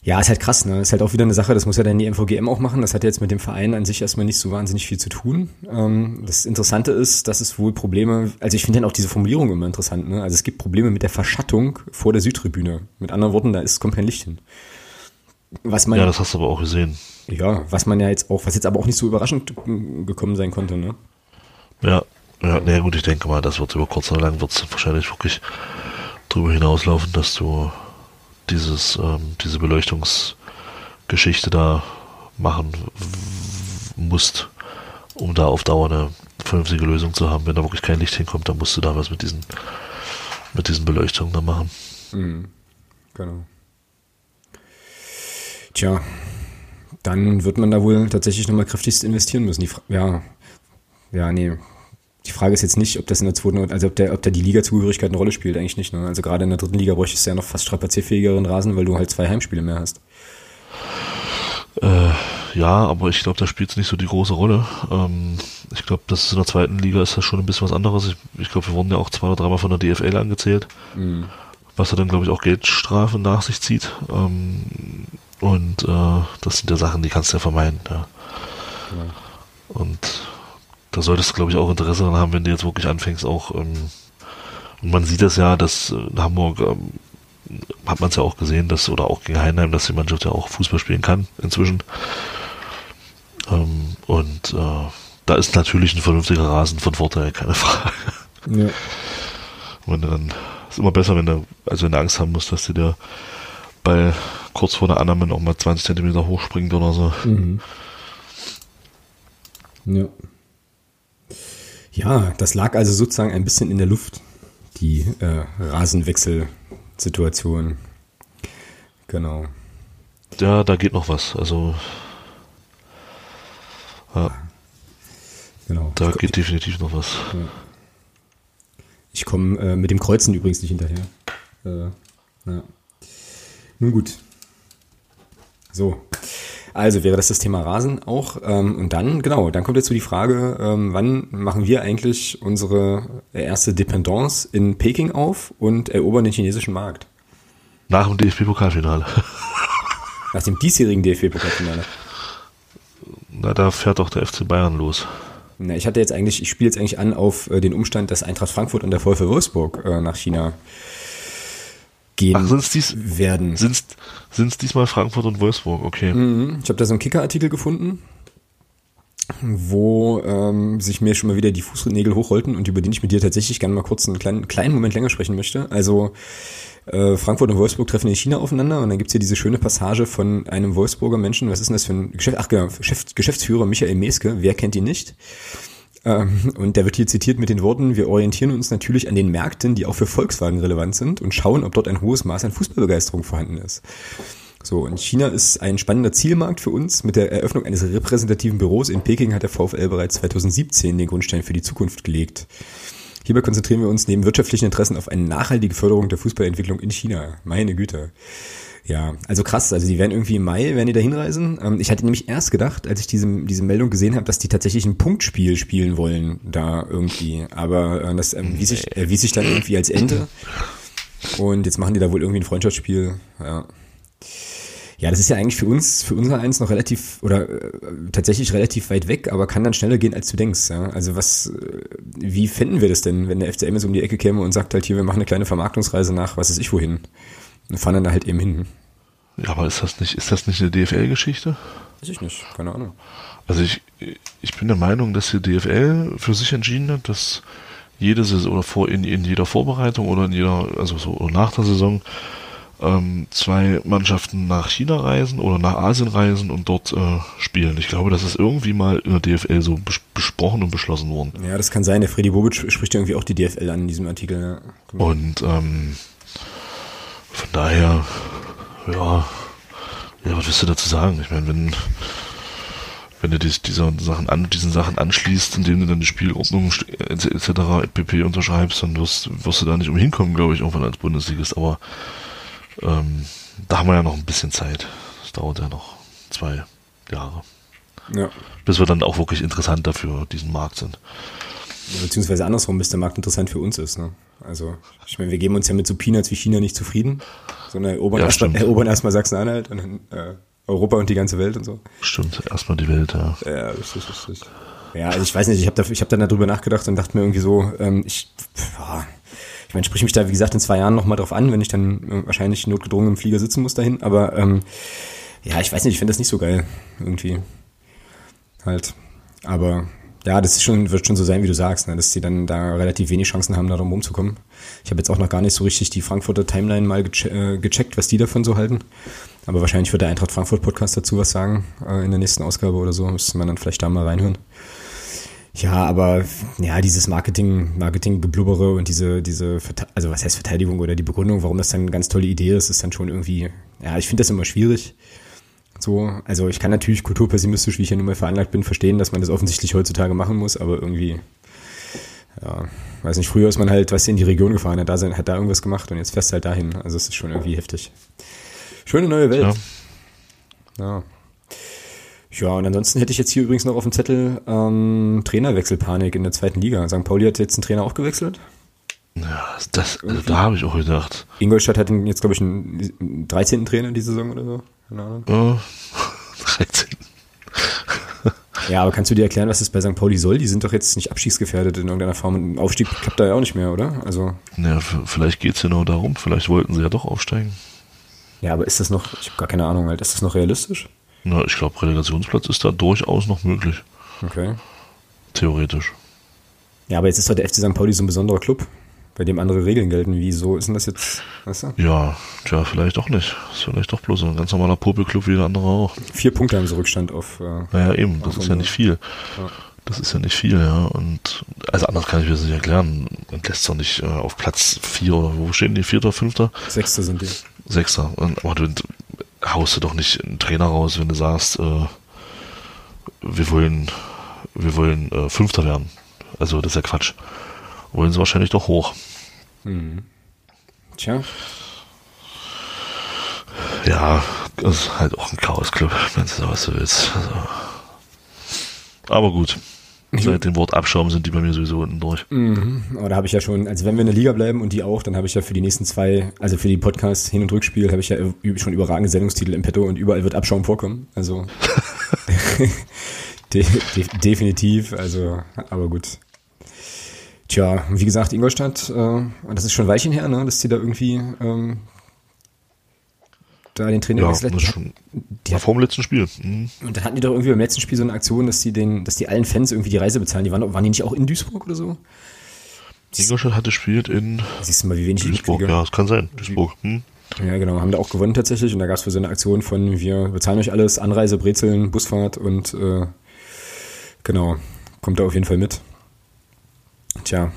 Ja, ist halt krass, ne? Ist halt auch wieder eine Sache, das muss ja dann die MVGM auch machen. Das hat jetzt mit dem Verein an sich erstmal nicht so wahnsinnig viel zu tun. Ähm, das Interessante ist, dass es wohl Probleme, also ich finde dann auch diese Formulierung immer interessant, ne? Also es gibt Probleme mit der Verschattung vor der Südtribüne. Mit anderen Worten, da ist, kommt kein Licht hin. Was man, ja, das hast du aber auch gesehen. Ja, was man ja jetzt auch, was jetzt aber auch nicht so überraschend gekommen sein konnte, ne? Ja, ja, naja gut, ich denke mal, das wird über kurz oder lang wird es wahrscheinlich wirklich drüber hinauslaufen, dass du dieses, ähm, diese Beleuchtungsgeschichte da machen musst, um da auf Dauer eine vernünftige Lösung zu haben. Wenn da wirklich kein Licht hinkommt, dann musst du da was mit diesen, mit diesen Beleuchtungen da machen. Mhm. Genau. Tja, dann wird man da wohl tatsächlich nochmal kräftigst investieren müssen. Die ja, ja, nee. Die Frage ist jetzt nicht, ob das in der zweiten, also ob der, ob da die Liga-Zugehörigkeit eine Rolle spielt, eigentlich nicht. Ne? Also gerade in der dritten Liga bräuchtest du ja noch fast strapazierfähigeren Rasen, weil du halt zwei Heimspiele mehr hast. Äh, ja, aber ich glaube, da spielt es nicht so die große Rolle. Ähm, ich glaube, das ist in der zweiten Liga ist das schon ein bisschen was anderes. Ich, ich glaube, wir wurden ja auch zwei oder dreimal von der DFL angezählt, mhm. was er dann, glaube ich, auch Geldstrafen nach sich zieht. Ähm, und äh, das sind ja Sachen, die kannst du ja vermeiden. Ja. Genau. Und da solltest du, glaube ich, auch Interesse daran haben, wenn du jetzt wirklich anfängst, auch, ähm, und man sieht das ja, dass in Hamburg ähm, hat man es ja auch gesehen, dass, oder auch gegen Heinheim, dass die Mannschaft ja auch Fußball spielen kann inzwischen. Ähm, und äh, da ist natürlich ein vernünftiger Rasen von Vorteil, keine Frage. Ja. Und dann ist immer besser, wenn du, also wenn du Angst haben musst, dass dir der Ball kurz vor der Annahme noch mal 20 Zentimeter hochspringt oder so. Mhm. Ja. Ja, das lag also sozusagen ein bisschen in der Luft, die äh, Rasenwechselsituation. Genau. Ja, da geht noch was. Also ja. Genau. Da geht definitiv noch was. Ja. Ich komme äh, mit dem Kreuzen übrigens nicht hinterher. Äh, ja. Nun gut. So. Also wäre das das Thema Rasen auch. Ähm, und dann, genau, dann kommt jetzt so die Frage, ähm, wann machen wir eigentlich unsere erste Dependance in Peking auf und erobern den chinesischen Markt? Nach dem DFB-Pokalfinale. Nach dem diesjährigen DFB-Pokalfinale. Na, da fährt doch der FC Bayern los. Na, ich hatte jetzt eigentlich, ich spiele jetzt eigentlich an auf äh, den Umstand, dass Eintracht Frankfurt und der VfL Wolfsburg äh, nach China gehen Ach, sind's dies, werden. Sind es diesmal Frankfurt und Wolfsburg, okay. Mhm. Ich habe da so einen Kicker-Artikel gefunden, wo ähm, sich mir schon mal wieder die Fußnägel hochrollten und über den ich mit dir tatsächlich gerne mal kurz einen kleinen, kleinen Moment länger sprechen möchte. Also äh, Frankfurt und Wolfsburg treffen in China aufeinander und dann gibt's hier diese schöne Passage von einem Wolfsburger Menschen, was ist denn das für ein Geschäft, ach genau, Geschäftsführer Michael Meske, wer kennt ihn nicht? Ähm, und der wird hier zitiert mit den Worten, wir orientieren uns natürlich an den Märkten, die auch für Volkswagen relevant sind und schauen, ob dort ein hohes Maß an Fußballbegeisterung vorhanden ist. So, und China ist ein spannender Zielmarkt für uns. Mit der Eröffnung eines repräsentativen Büros in Peking hat der VfL bereits 2017 den Grundstein für die Zukunft gelegt. Hierbei konzentrieren wir uns neben wirtschaftlichen Interessen auf eine nachhaltige Förderung der Fußballentwicklung in China. Meine Güte. Ja, also krass. Also die werden irgendwie im Mai, werden die da hinreisen. Ähm, ich hatte nämlich erst gedacht, als ich diese, diese Meldung gesehen habe, dass die tatsächlich ein Punktspiel spielen wollen da irgendwie. Aber äh, das erwies sich, erwies sich dann irgendwie als Ende. Und jetzt machen die da wohl irgendwie ein Freundschaftsspiel. Ja. Ja, das ist ja eigentlich für uns, für unser eins noch relativ oder äh, tatsächlich relativ weit weg, aber kann dann schneller gehen, als du denkst. Ja? Also was, äh, wie finden wir das denn, wenn der FCM jetzt um die Ecke käme und sagt halt hier, wir machen eine kleine Vermarktungsreise nach, was ist ich wohin? Und fahren dann da halt eben hin. Ja, aber ist das nicht, ist das nicht eine DFL-Geschichte? Weiß ich nicht, keine Ahnung. Also ich, ich bin der Meinung, dass die DFL für sich entschieden hat, dass jede Saison oder vor in, in jeder Vorbereitung oder in jeder, also so nach der Saison ähm, zwei Mannschaften nach China reisen oder nach Asien reisen und dort äh, spielen. Ich glaube, das ist irgendwie mal in der DFL so bes besprochen und beschlossen worden. Ja, das kann sein. Der Freddy Bobic spricht irgendwie auch die DFL an in diesem Artikel. Ja. Und ähm, von daher, ja, ja, was willst du dazu sagen? Ich meine, wenn wenn du dies, dieser Sachen an, diesen Sachen anschließt, indem du dann die Spielordnung etc. pp unterschreibst, dann wirst, wirst du da nicht umhinkommen, glaube ich, irgendwann als Bundesligist. Aber ähm, da haben wir ja noch ein bisschen Zeit. Das dauert ja noch zwei Jahre. Ja. Bis wir dann auch wirklich interessant dafür diesen Markt sind. beziehungsweise andersrum, bis der Markt interessant für uns ist. Ne? Also, ich meine, wir geben uns ja mit so Peanuts wie China nicht zufrieden, sondern erobern, ja, erstmal, erobern erstmal Sachsen-Anhalt und dann äh, Europa und die ganze Welt und so. Stimmt, erstmal die Welt, ja. Ja, richtig, richtig. Ja, also ich weiß nicht, ich habe da, hab dann darüber nachgedacht und dachte mir irgendwie so, ähm, ich, boah, ich meine, sprich mich da, wie gesagt, in zwei Jahren nochmal drauf an, wenn ich dann äh, wahrscheinlich notgedrungen im Flieger sitzen muss dahin. Aber ähm, ja, ich weiß nicht, ich finde das nicht so geil irgendwie. Halt. Aber ja, das ist schon, wird schon so sein, wie du sagst, ne, dass die dann da relativ wenig Chancen haben, da drum rumzukommen. Ich habe jetzt auch noch gar nicht so richtig die Frankfurter Timeline mal geche äh, gecheckt, was die davon so halten. Aber wahrscheinlich wird der Eintracht Frankfurt Podcast dazu was sagen äh, in der nächsten Ausgabe oder so. Müsste man dann vielleicht da mal reinhören. Ja, aber ja, dieses Marketing, Marketing-Geblubbere und diese, diese, also was heißt Verteidigung oder die Begründung, warum das dann eine ganz tolle Idee ist, ist dann schon irgendwie, ja, ich finde das immer schwierig. So, also ich kann natürlich kulturpessimistisch, wie ich ja nun mal veranlagt bin, verstehen, dass man das offensichtlich heutzutage machen muss, aber irgendwie, ja, weiß nicht, früher ist man halt, was in die Region gefahren, hat da, hat da irgendwas gemacht und jetzt fährst du halt dahin. Also es ist schon irgendwie heftig. Schöne neue Welt. Ja. ja. Ja, und ansonsten hätte ich jetzt hier übrigens noch auf dem Zettel ähm, Trainerwechselpanik in der zweiten Liga. St. Pauli hat jetzt einen Trainer auch gewechselt. Ja, das, also da habe ich auch gedacht. Ingolstadt hat jetzt, glaube ich, einen 13. Trainer die Saison oder so. Keine Ahnung. Oh, 13. ja, aber kannst du dir erklären, was das bei St. Pauli soll? Die sind doch jetzt nicht abschießgefährdet in irgendeiner Form. Ein Aufstieg klappt da ja auch nicht mehr, oder? Also. Ja, vielleicht geht es ja nur darum. Vielleicht wollten sie ja doch aufsteigen. Ja, aber ist das noch, ich habe gar keine Ahnung, halt, ist das noch realistisch? Na, ich glaube, Relegationsplatz ist da durchaus noch möglich. Okay. Theoretisch. Ja, aber jetzt ist doch der FC St. Pauli so ein besonderer Club, bei dem andere Regeln gelten. Wieso ist denn das jetzt, weißt du? Ja, tja, vielleicht doch nicht. Ist vielleicht doch bloß ein ganz normaler Popelclub wie der andere auch. Vier Punkte haben sie Rückstand auf. Äh, naja, eben, das ist ja nicht viel. Ja. Das ist ja nicht viel, ja. Und also anders kann ich mir das nicht erklären. Man lässt doch nicht äh, auf Platz vier oder wo stehen die? Vierter, fünfter? Sechster sind die. Sechster. Und, aber du, haust du doch nicht einen Trainer raus, wenn du sagst, äh, wir wollen, wir wollen äh, Fünfter werden. Also das ist ja Quatsch. Wollen sie wahrscheinlich doch hoch. Hm. Tja. Ja, das ist halt auch ein Chaos-Club, wenn du was du willst. Also. Aber gut. Seit dem Wort Abschaum sind die bei mir sowieso unten durch. Mhm. Aber da habe ich ja schon, also wenn wir in der Liga bleiben und die auch, dann habe ich ja für die nächsten zwei, also für die Podcasts Hin- und Rückspiel, habe ich ja schon überragende Sendungstitel im Petto und überall wird Abschaum vorkommen. Also de de definitiv, also, aber gut. Tja, wie gesagt, Ingolstadt, äh, das ist schon Weilchen her, ne, dass die da irgendwie ähm, da den Trainer ja, gewechselt. Das schon die vor dem letzten Spiel. Mhm. Und dann hatten die doch irgendwie beim letzten Spiel so eine Aktion, dass die den, dass die allen Fans irgendwie die Reise bezahlen. Die waren, waren die nicht auch in Duisburg oder so? Ingolstadt hatte gespielt in Siehst du mal, wie wenig Duisburg. Ja, das kann sein. Duisburg. Hm. Ja, genau. Haben da auch gewonnen tatsächlich. Und da gab es für so eine Aktion von, wir bezahlen euch alles, Anreise, Brezeln, Busfahrt und äh, genau, kommt da auf jeden Fall mit. Tja.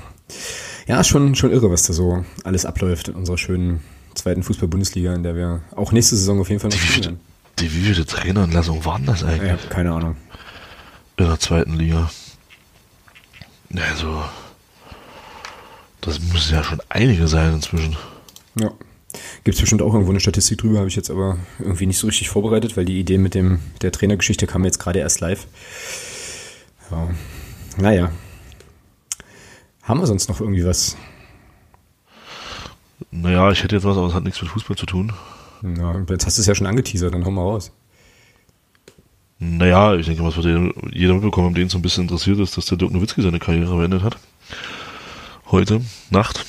Ja, schon, schon irre, was da so alles abläuft in unserer schönen zweiten Fußball-Bundesliga, in der wir auch nächste Saison auf jeden Fall noch die, spielen. Die wievielte Traineranlassung waren das eigentlich? Ja, keine Ahnung. In der zweiten Liga. Also, das müssen ja schon einige sein inzwischen. Ja. Gibt es bestimmt auch irgendwo eine Statistik drüber, habe ich jetzt aber irgendwie nicht so richtig vorbereitet, weil die Idee mit dem der Trainergeschichte kam jetzt gerade erst live. Ja. Naja. Haben wir sonst noch irgendwie was? Naja, ich hätte jetzt was, aber es hat nichts mit Fußball zu tun. Ja, jetzt hast du es ja schon angeteasert, dann hau mal raus. Naja, ich denke, was wird jeder mitbekommen, den so ein bisschen interessiert ist, dass der Dirk Nowitzki seine Karriere beendet hat. Heute, Nacht.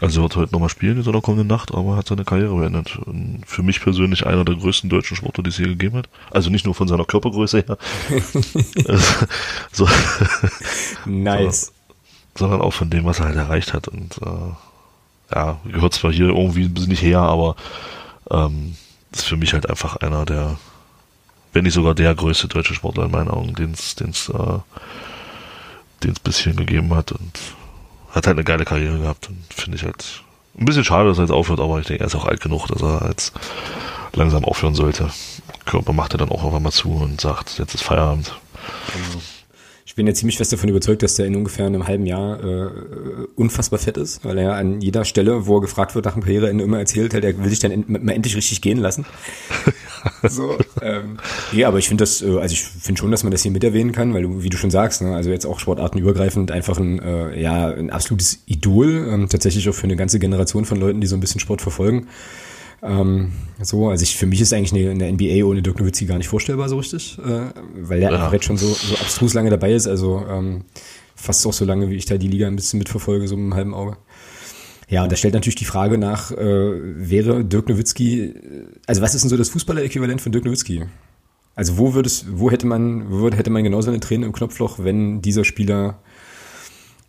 Also er wird heute nochmal spielen in so einer kommenden Nacht, aber hat seine Karriere beendet. Und für mich persönlich einer der größten deutschen Sportler, die es je gegeben hat. Also nicht nur von seiner Körpergröße her. so, nice. So, sondern auch von dem, was er halt erreicht hat. Und äh, ja, gehört zwar hier irgendwie ein bisschen nicht her, aber ähm, ist für mich halt einfach einer der, wenn nicht sogar der größte deutsche Sportler in meinen Augen, den es den's, äh, bisschen gegeben hat und hat halt eine geile Karriere gehabt und finde ich halt ein bisschen schade, dass er jetzt aufhört, aber ich denke, er ist auch alt genug, dass er jetzt langsam aufhören sollte. Körper macht er dann auch irgendwann mal zu und sagt, jetzt ist Feierabend. Genau. Ich bin ja ziemlich fest davon überzeugt, dass der in ungefähr einem halben Jahr äh, unfassbar fett ist, weil er ja an jeder Stelle, wo er gefragt wird nach dem Karriereende, immer erzählt hat, er will sich dann end mal endlich richtig gehen lassen. so, ähm, ja, aber ich finde das, äh, also ich finde schon, dass man das hier mit erwähnen kann, weil du, wie du schon sagst, ne, also jetzt auch sportartenübergreifend einfach ein, äh, ja, ein absolutes Idol, ähm, tatsächlich auch für eine ganze Generation von Leuten, die so ein bisschen Sport verfolgen. Ähm, so, also ich, für mich ist eigentlich eine, eine NBA ohne Dirk Nowitzki gar nicht vorstellbar so richtig, äh, weil der ja. einfach jetzt schon so, so abstrus lange dabei ist, also ähm, fast auch so lange, wie ich da die Liga ein bisschen mitverfolge, so mit einem halben Auge. Ja, und da stellt natürlich die Frage nach, äh, wäre Dirk Nowitzki, also was ist denn so das Fußballer-Äquivalent von Dirk Nowitzki? Also wo würde es, wo hätte man, wo hätte man genauso eine Träne im Knopfloch, wenn dieser Spieler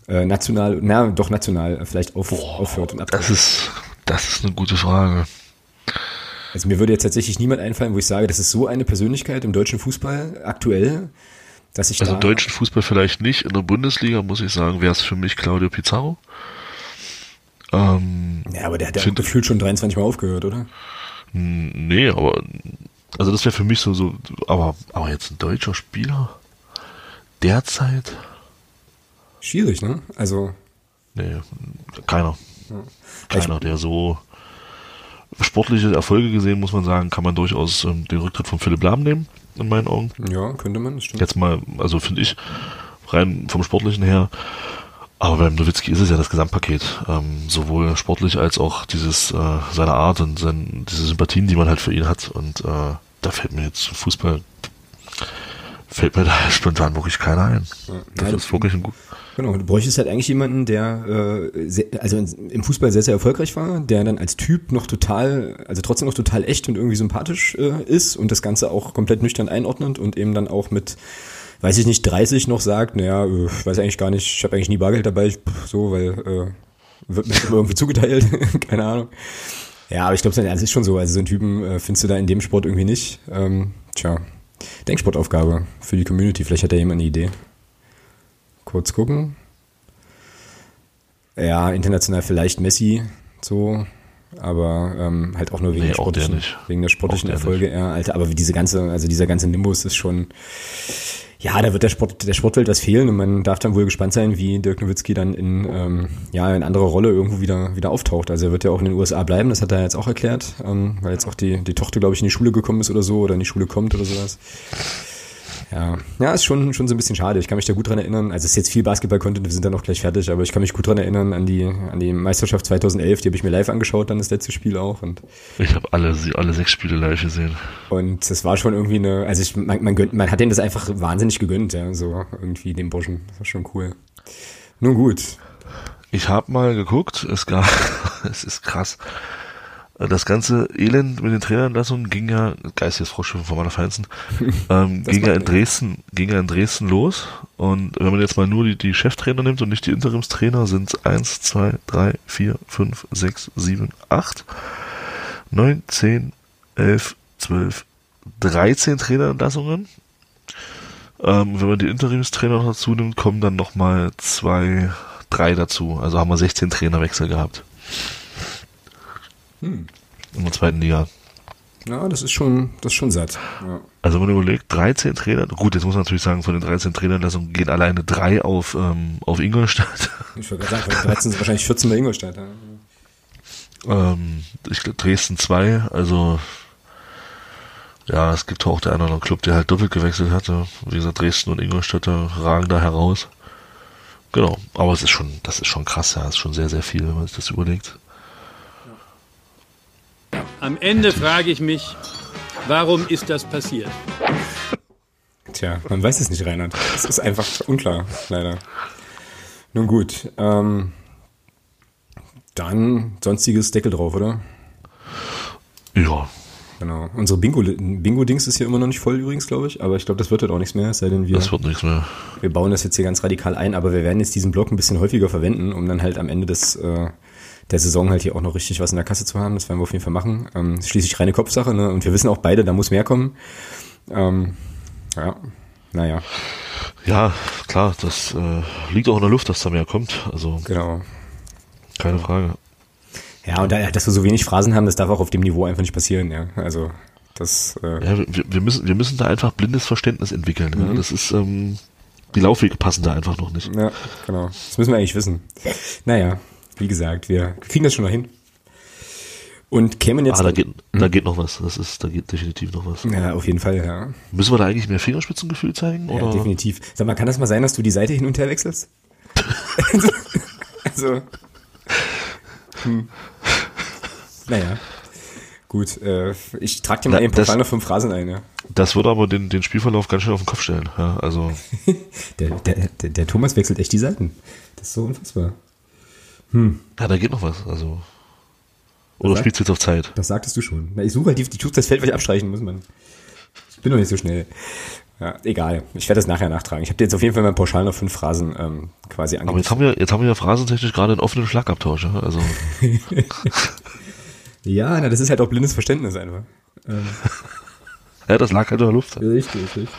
äh, national, na doch national vielleicht auf, Boah, aufhört und abtritt? Das ist, das ist eine gute Frage. Also mir würde jetzt tatsächlich niemand einfallen, wo ich sage, das ist so eine Persönlichkeit im deutschen Fußball aktuell, dass ich Also da, im deutschen Fußball vielleicht nicht, in der Bundesliga muss ich sagen, wäre es für mich Claudio Pizarro. Ähm, Ja, aber der hat ja gefühlt schon 23 Mal aufgehört, oder? nee, aber also das wäre für mich so, so, aber, aber jetzt ein deutscher Spieler derzeit, Schwierig, ne? Also, nee, keiner. Keiner, der so sportliche Erfolge gesehen, muss man sagen, kann man durchaus ähm, den Rücktritt von Philipp Lahm nehmen, in meinen Augen. ja, könnte man, das stimmt. Jetzt mal, also finde ich, rein vom Sportlichen her. Aber beim Nowitzki ist es ja das Gesamtpaket. Ähm, sowohl sportlich als auch dieses, äh, seine Art und sein, diese Sympathien, die man halt für ihn hat. Und äh, da fällt mir jetzt Fußball, fällt mir da spontan wirklich keiner ein. Das Ja, ist wirklich ein gut. Genau, du bräuchtest halt eigentlich jemanden, der äh, sehr, also im Fußball sehr, sehr erfolgreich war, der dann als Typ noch total, also trotzdem noch total echt und irgendwie sympathisch äh, ist und das Ganze auch komplett nüchtern einordnet und eben dann auch mit, weiß ich nicht, 30 noch sagt, naja, äh, weiß eigentlich gar nicht, ich habe eigentlich nie Bargeld dabei, ich, so, weil äh, wird mir irgendwie zugeteilt, keine Ahnung. Ja, aber ich glaube, das ist schon so, also so einen Typen äh, findest du da in dem Sport irgendwie nicht. Ähm, tja, Denksportaufgabe für die Community, vielleicht hat da jemand eine Idee. Kurz gucken. Ja, international vielleicht Messi, so, aber ähm, halt auch nur wegen Nee, der der sportlichen, nicht. wegen der sportlichen der Erfolge, ja, Alter, aber diese ganze, also dieser ganze Nimbus ist schon, ja, da wird der Sport, der Sportwelt was fehlen und man darf dann wohl gespannt sein, wie Dirk Nowitzki dann in, ähm, ja, in anderer Rolle irgendwo wieder, wieder auftaucht. Also er wird ja auch in den USA bleiben, das hat er jetzt auch erklärt, ähm, weil jetzt auch die, die Tochter, glaube ich, in die Schule gekommen ist oder so, oder in die Schule kommt oder sowas. Ja, ja, ist schon, schon so ein bisschen schade. Ich kann mich da gut dran erinnern. Also es ist jetzt viel Basketball-Content, wir sind dann auch gleich fertig, aber ich kann mich gut dran erinnern an die, an die Meisterschaft 2011, die habe ich mir live angeschaut, dann das letzte Spiel auch und Ich habe alle, alle sechs Spiele live gesehen. und das war schon irgendwie eine, also ich, man, man, gönnt, man hat denen das einfach wahnsinnig gegönnt, ja, so irgendwie dem Burschen. Das war schon cool. Nun gut. Ich habe mal geguckt, es gab, es ist krass. Das ganze Elend mit den Trainerentlassungen ging ja, geistiges Froschschiffen von meiner Feinsten, ähm, ging ja in Dresden, ging ja in Dresden los. Und wenn man jetzt mal nur die, die Cheftrainer nimmt und nicht die Interimstrainer, sind es 1, 2, 3, 4, 5, 6, 7, 8, 9, 10, 11, 12, 13 Trainerentlassungen. Ähm, wenn man die Interimstrainer noch dazu nimmt, kommen dann nochmal zwei, drei dazu. Also haben wir 16 Trainerwechsel gehabt. In der zweiten Liga. Ja, das ist schon, das ist schon satt. Ja. Also wenn man überlegt, 13 Trainer, gut, jetzt muss man natürlich sagen, von den 13 Trainerlassungen gehen alleine drei auf, ähm, auf Ingolstadt. Ich wollte gerade sagen, von 13 sind wahrscheinlich 14 bei Ingolstadt. Ja. ähm, ich glaube Dresden zwei, also ja, es gibt auch der eine oder andere Club, der halt doppelt gewechselt hatte. Wie gesagt, Dresden und Ingolstadt ragen da heraus. Genau, aber es ist schon, das ist schon krass, ja, es ist schon sehr, sehr viel, wenn man sich das überlegt. Am Ende frage ich mich, warum ist das passiert? Tja, man weiß es nicht, Reinhard. Es ist einfach unklar, leider. Nun gut, ähm, dann sonstiges Deckel drauf, oder? Ja, Genau. Unsere Bingo- Bingo-Dings ist hier immer noch nicht voll übrigens, glaube ich. Aber ich glaube, das wird halt auch nichts mehr, es sei denn, wir, das wird nichts mehr. wir bauen das jetzt hier ganz radikal ein. Aber wir werden jetzt diesen Block ein bisschen häufiger verwenden, um dann halt am Ende des, äh, der Saison halt hier auch noch richtig was in der Kasse zu haben. Das werden wir auf jeden Fall machen. Ähm, schließlich reine Kopfsache, ne? Und wir wissen auch beide, da muss mehr kommen. Ähm, ja, naja, Ja, klar, das äh, liegt auch in der Luft, dass da mehr kommt. Also genau. keine Frage. Ja, und da, dass wir so wenig Phrasen haben, das darf auch auf dem Niveau einfach nicht passieren, ja. Also, das, äh, Ja, wir, wir müssen, wir müssen da einfach blindes Verständnis entwickeln. Ja. Das ist, ähm, die Laufwege passen da einfach noch nicht. ja, genau. Das müssen wir eigentlich wissen. Naja, wie gesagt, wir kriegen das schon noch hin. Und kämen jetzt. Ah, da geht, da geht noch was. Das ist, da geht definitiv noch was. ja, auf jeden Fall, ja. Müssen wir da eigentlich mehr Fingerspitzengefühl zeigen? Ja, Oder? definitiv. Sag mal, kann das mal sein, dass du die Seite hin und her wechselst? also. Hm. Naja. Gut, äh, ich trage dir mal Na, eben das- pauschal noch fünf Phrasen ein, ja. Das würde aber den, den Spielverlauf ganz schön auf den Kopf stellen. Ja, also, Der, der, der, der Thomas wechselt echt die Seiten. Das ist so unfassbar. Ja, da geht noch was. Also. Oder Was? spielst du jetzt auf Zeit? Das sagtest du schon. Na, ich suche halt die, die tut das Feld, was ich abstreichen muss, man. Ich bin noch nicht so schnell. Ja, egal. Ich werde das nachher nachtragen. Ich habe dir jetzt auf jeden Fall mal pauschal noch fünf Phrasen ähm, quasi Aber jetzt haben wir, jetzt haben wir ja phrasentechnisch gerade einen offenen Schlagabtausch. Ja? Also, Ja, na, das ist halt auch blindes Verständnis einfach. ja, das lag halt in der Luft. Richtig, richtig.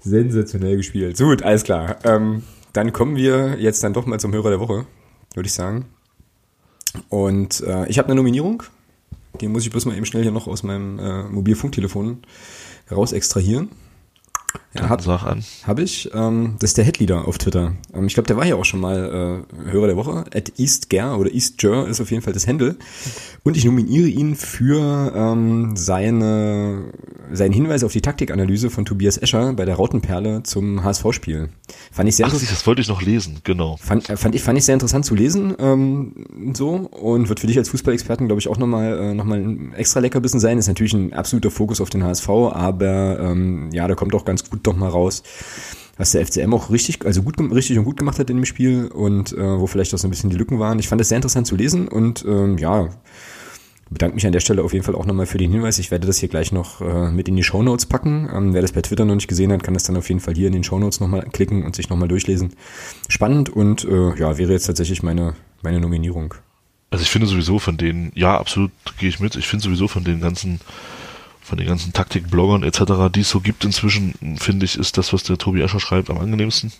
Sensationell gespielt. So gut, alles klar. Ähm, dann kommen wir jetzt dann doch mal zum Hörer der Woche, würde ich sagen. Und äh, ich habe eine Nominierung. Die muss ich bloß mal eben schnell hier noch aus meinem äh, Mobilfunktelefon raus extrahieren. Ja, hab, sag an. Habe ich. Ähm, das ist der Headleader auf Twitter. Ähm, ich glaube, der war ja auch schon mal äh, Hörer der Woche. At EastGer oder EastJer ist auf jeden Fall das Handle. Und ich nominiere ihn für ähm, seine, seinen Hinweis auf die Taktikanalyse von Tobias Escher bei der Rautenperle zum HSV-Spiel. Fand ich sehr Ach, das wollte ich noch lesen, genau. Fand, äh, fand, ich, fand ich sehr interessant zu lesen. Ähm, so Und wird für dich als Fußballexperten, glaube ich, auch nochmal äh, noch mal ein extra Leckerbissen sein. Ist natürlich ein absoluter Fokus auf den HSV, aber ähm, ja, da kommt auch ganz gut doch mal raus, was der FCM auch richtig, also gut, richtig und gut gemacht hat in dem Spiel und äh, wo vielleicht auch so ein bisschen die Lücken waren. Ich fand es sehr interessant zu lesen und ähm, ja, bedanke mich an der Stelle auf jeden Fall auch nochmal für den Hinweis. Ich werde das hier gleich noch äh, mit in die Show Notes packen. Ähm, wer das bei Twitter noch nicht gesehen hat, kann das dann auf jeden Fall hier in den Show Notes nochmal klicken und sich nochmal durchlesen. Spannend und äh, ja, wäre jetzt tatsächlich meine, meine Nominierung. Also ich finde sowieso von denen, ja, absolut gehe ich mit. Ich finde sowieso von den ganzen von den ganzen Taktikbloggern etc., die es so gibt inzwischen, finde ich, ist das, was der Tobi Escher schreibt, am angenehmsten.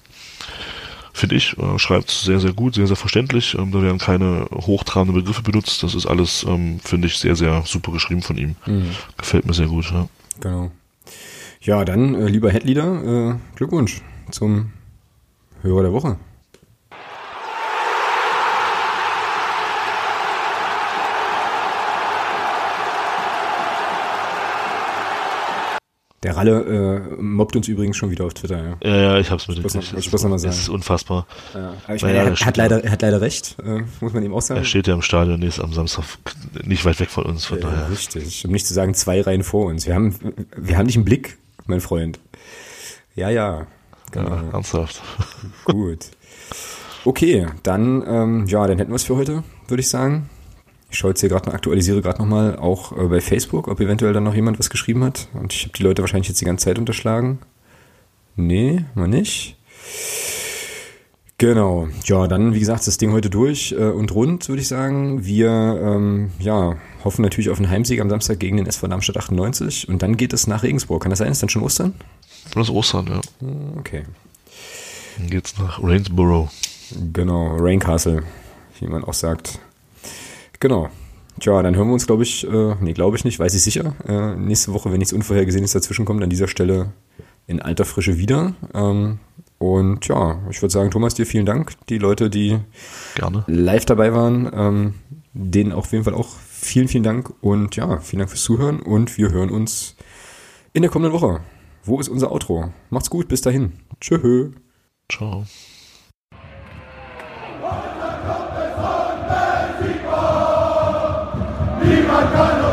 Finde ich, äh, schreibt sehr, sehr gut, sehr, sehr verständlich. Ähm, da werden keine hochtrabenden Begriffe benutzt. Das ist alles, ähm, finde ich, sehr, sehr super geschrieben von ihm. Mhm. Gefällt mir sehr gut. Ja. Genau. Ja, dann, äh, lieber Headleader, äh, Glückwunsch zum Hörer der Woche. Der Ralle äh, mobbt uns übrigens schon wieder auf Twitter. Ja, ja, ja ich hab's. Ich muss noch sagen. Das ist unfassbar. Ja. Aber ich meine, er, hat, hat leider, er hat leider recht, äh, muss man ihm auch sagen. Er steht ja im Stadion, ist am Samstag nicht weit weg von uns, von ja, daher. Richtig, um nicht zu sagen zwei Reihen vor uns. Wir haben, wir haben dich im Blick, mein Freund. Ja, ja. Genau. Ja, ernsthaft. Gut. Okay, dann, ähm, ja, dann hätten wir es für heute, würde ich sagen. Ich schaue jetzt hier gerade, aktualisiere gerade nochmal auch äh, bei Facebook, ob eventuell dann noch jemand was geschrieben hat. Und ich habe die Leute wahrscheinlich jetzt die ganze Zeit unterschlagen. Nee, mal nicht. Genau. Ja, dann, wie gesagt, das Ding heute durch äh, und rund, würde ich sagen. Wir ähm, ja, hoffen natürlich auf einen Heimsieg am Samstag gegen den SV Darmstadt 98. Und dann geht es nach Regensburg. Kann das sein? Ist dann schon Ostern? Das ist Ostern, ja. Hm, okay. Dann geht's nach Rainsborough. Genau, Raincastle, wie man auch sagt. Genau. Tja, dann hören wir uns, glaube ich, äh, nee, glaube ich nicht, weiß ich sicher. Äh, nächste Woche, wenn nichts Unvorhergesehenes dazwischenkommt, an dieser Stelle in alter Frische wieder. Ähm, und ja, ich würde sagen, Thomas, dir vielen Dank. Die Leute, die Gerne. live dabei waren, ähm, denen auf jeden Fall auch vielen, vielen Dank. Und ja, vielen Dank fürs Zuhören und wir hören uns in der kommenden Woche. Wo ist unser Outro? Macht's gut, bis dahin. Tschö. Ciao. Niemand kann uns